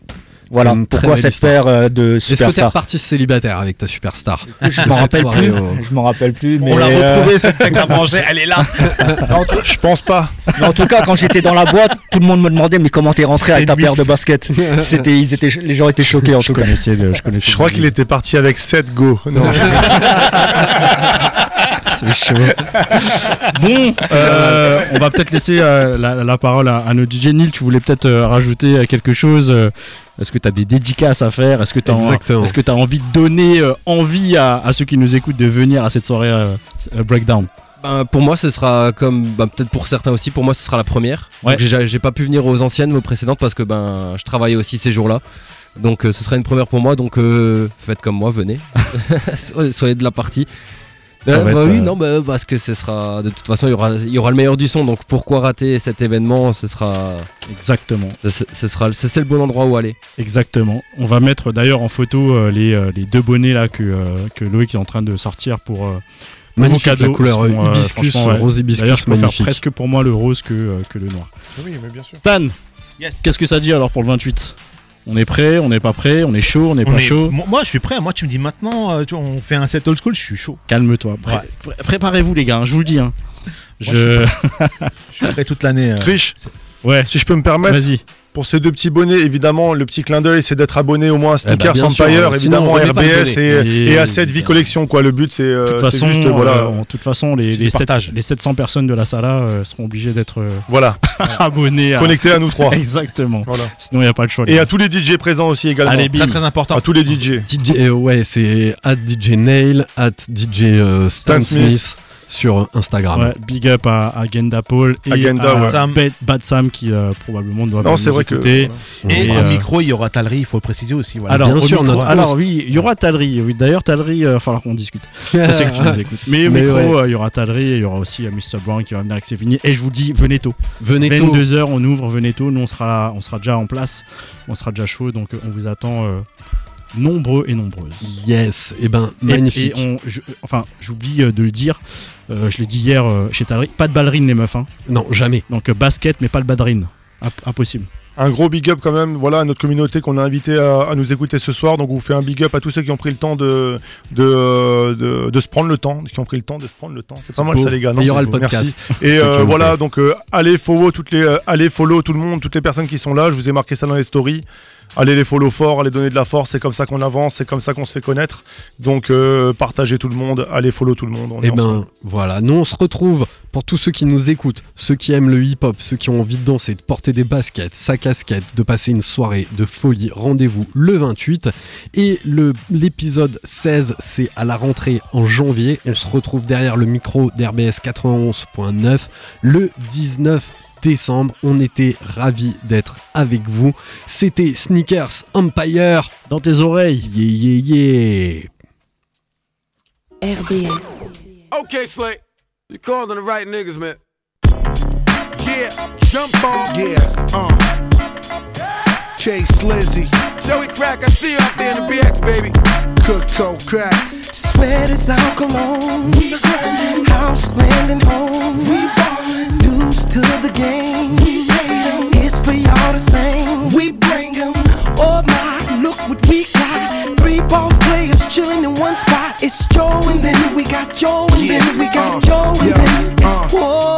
Voilà pourquoi cette histoire. paire euh, de Est-ce que t'es superstars. reparti célibataire avec ta superstar Je m'en rappelle plus. au- Je m'en rappelle plus. Mais On l'a euh, retrouvée, cette tête à manger, elle est là. Je pense pas. mais en tout cas, quand j'étais dans la boîte, tout le monde me demandait mais comment t'es rentré avec ta paire de baskets. C'était, ils étaient, les gens étaient choqués en Je tout cas. connaissais le- je connaissais Je crois qu'il était parti avec 7 go. Non. C'est chaud. bon, euh, on va peut-être laisser euh, la, la parole à, à notre DJ Neil. Tu voulais peut-être euh, rajouter quelque chose Est-ce que tu as des dédicaces à faire? Est-ce que tu as, envie de donner envie à, à ceux qui nous écoutent de venir à cette soirée euh, Breakdown? Ben, pour moi, ce sera comme ben, peut-être pour certains aussi. Pour moi, ce sera la première. Ouais. J'ai pas pu venir aux anciennes, aux précédentes, parce que ben je travaillais aussi ces jours-là. Donc euh, ce sera une première pour moi. Donc euh, faites comme moi, venez, soyez de la partie. Euh, bah être, oui, euh, non, bah, parce que ce sera de toute façon, il y aura, il y aura le meilleur du son. Donc pourquoi rater cet événement Ce sera, Exactement. ce, sera, c'est le bon endroit où aller. Exactement. On va mettre d'ailleurs en photo euh, les, euh, les deux bonnets là que, euh, que Loïc est en train de sortir pour. euh, Magnifique, vos cadeaux. la couleur sont, hibiscus, ouais. rose hibiscus, magnifique. presque pour moi le rose que, euh, que le noir. Oui, mais bien sûr. Stan, Yes. qu'est-ce que ça dit alors pour le 28 On est prêt On n'est pas prêt On est chaud On n'est pas est- chaud Moi, moi, je suis prêt. Moi, tu me dis maintenant, euh, tu vois, on fait un set old school, je suis chaud. Calme-toi. Pré- pré- Préparez-vous les gars, hein, je vous le dis. hein. Moi, Je... Je suis prêt toute l'année. euh. Triche, Ouais, si je peux me permettre, vas-y. Pour ces deux petits bonnets, évidemment, le petit clin d'œil, c'est d'être abonné au moins à Eh Sneakers bien sûr, Empire, évidemment, RBS et, Et- et A7 V Collection, quoi. Le but, c'est euh, De toute c'est façon, juste, voilà. euh, en toute façon, les, les, les 7, partages. les 700 personnes de la sala euh, seront obligées d'être euh, Voilà, abonnées à... à nous trois. Exactement. Voilà. Sinon, il n'y a pas de choix. Et à tous les DJ présents aussi également. Allez. Très très important. à tous les DJ. DJ, euh, ouais, c'est at DJ Nail, at DJ euh, Stan, Stan Smith. Smith. Sur Instagram. Ouais, big up à, à Genda Paul et À Genda, à ouais. Sam. Bad, Bad Sam qui euh, probablement doit Non, c'est vrai que. écouter. voilà. Et, Et, au euh, micro, il y aura Talry, il faut le préciser aussi. Voilà. Alors, Bien au sûr, micro- notre alors oui, il y aura Talry. Oui, d'ailleurs, Talry, il va falloir qu'on discute. Je sais que tu nous écoutes. Mais au Mais micro, ouais. euh, il y aura Talry et il y aura aussi euh, Mr. Brown qui va venir avec ses vignes. Et je vous dis, venez tôt. Venez tôt. 22h, on ouvre, venez tôt. Nous, on sera, là, on sera déjà en place. On sera déjà chaud. Donc, euh, on vous attend euh, nombreux et nombreuses. Yes, et ben Et- magnifique. Et, on, je- enfin, j'oublie euh, de le dire. euh, je l'ai dit hier euh, chez Talry. Pas de ballerine, les meufs. hein. Non, jamais. Donc, euh, basket, mais pas de ballerine. Imp- impossible. Un gros big up quand même, voilà, à notre communauté qu'on a invité à, à nous écouter ce soir. Donc on vous fait un big up à tous ceux qui ont pris le temps de, de, de, de se prendre le temps, qui ont pris le temps de se prendre le temps. C'est pas mal beau. ça les gars. Non, il y aura le beau. podcast. Merci. Et euh, voilà, donc euh, allez follow toutes les, euh, allez follow tout le monde, toutes les personnes qui sont là. Je vous ai marqué ça dans les stories. Allez les follow fort, allez donner de la force. C'est comme ça qu'on avance, c'est comme ça qu'on se fait connaître. Donc euh, partagez tout le monde, allez follow tout le monde. Et ensemble. ben voilà, nous on se retrouve pour tous ceux qui nous écoutent, ceux qui aiment le hip-hop, ceux qui ont envie de danser, de porter des baskets, sa casquette, de passer une soirée de folie. Rendez-vous le 28 et le l'épisode 16 c'est à la rentrée en janvier. On se retrouve derrière le micro d'RBS 91.9 le 19 décembre. On était ravis d'être avec vous. C'était Sneakers Empire. Dans tes oreilles. Yeah yeah yeah. RBS. Okay, Slay. You calling the right niggas, man. Yeah, jump on. Yeah, uh. K Slizzy. Joey Crack, I see you out there in the BX, baby. Cook, cold crack. Sweat is our cologne. We grindin'. House, land, and home. We ballin'. Dues to the game. We made 'em. It's for y'all the same. We bring 'em. Oh my, look what we got. Three balls players chilling in one spot. It's Joe and then we got Joe and then we got Joe and uh, then it's whoa. Uh.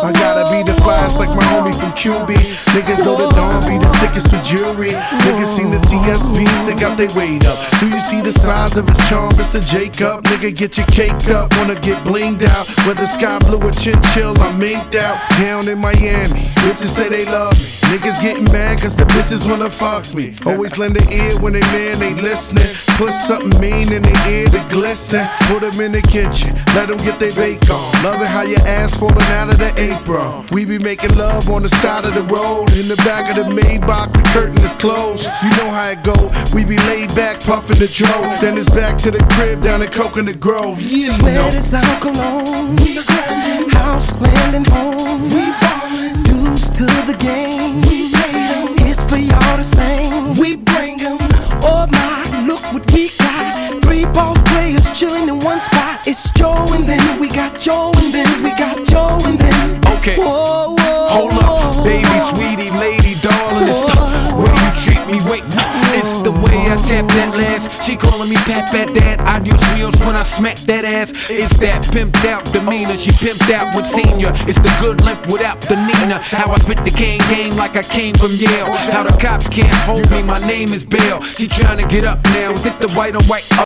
Flyest like my homie from QB. Niggas know the dawn be the sickest with jewelry. Niggas seen the TSB, sick out they weight up. Do you see the size of his charm, Mr. Jacob? Nigga, get your cake up, wanna get blinged out. Whether sky blue or chinchill, I'm minked out. Down in Miami, bitches say they love me. Niggas getting mad cause the bitches wanna fuck me. Always lend an ear when they man ain't listening. Put something mean in their ear to glisten. Put them in the kitchen, let them get their bake on. Love it how your ass falling out of the apron. We be making love on the side of the road. In the back of the Maybach, the curtain is closed. You know how it go. We be laid back, puffing the dro. Then it's back to the crib down in Coconut Grove. You Sweat know. is our cologne. We grinding. House, land, and home. We ballin'. Dues to the game. We 'em. It's for y'all to sing. We bring bring 'em. Oh my, look what we got. Three boss players chilling in one spot. It's Joe and then we got Joe and then we got Joe and then it's Okay. whoa, Hold up, baby, sweetie, lady, darling. It's the way you treat me. Wait, no? it's the way I tap that last. She calling me Pat Pat Dad. Adios wheels when I smack that ass. It's that pimped out demeanor. She pimped out with senior. It's the good limp without the Nina. How I spit the cane game like I came from Yale. How the cops can't hold me. My name is Bill. She trying to get up now. Is it the white on white?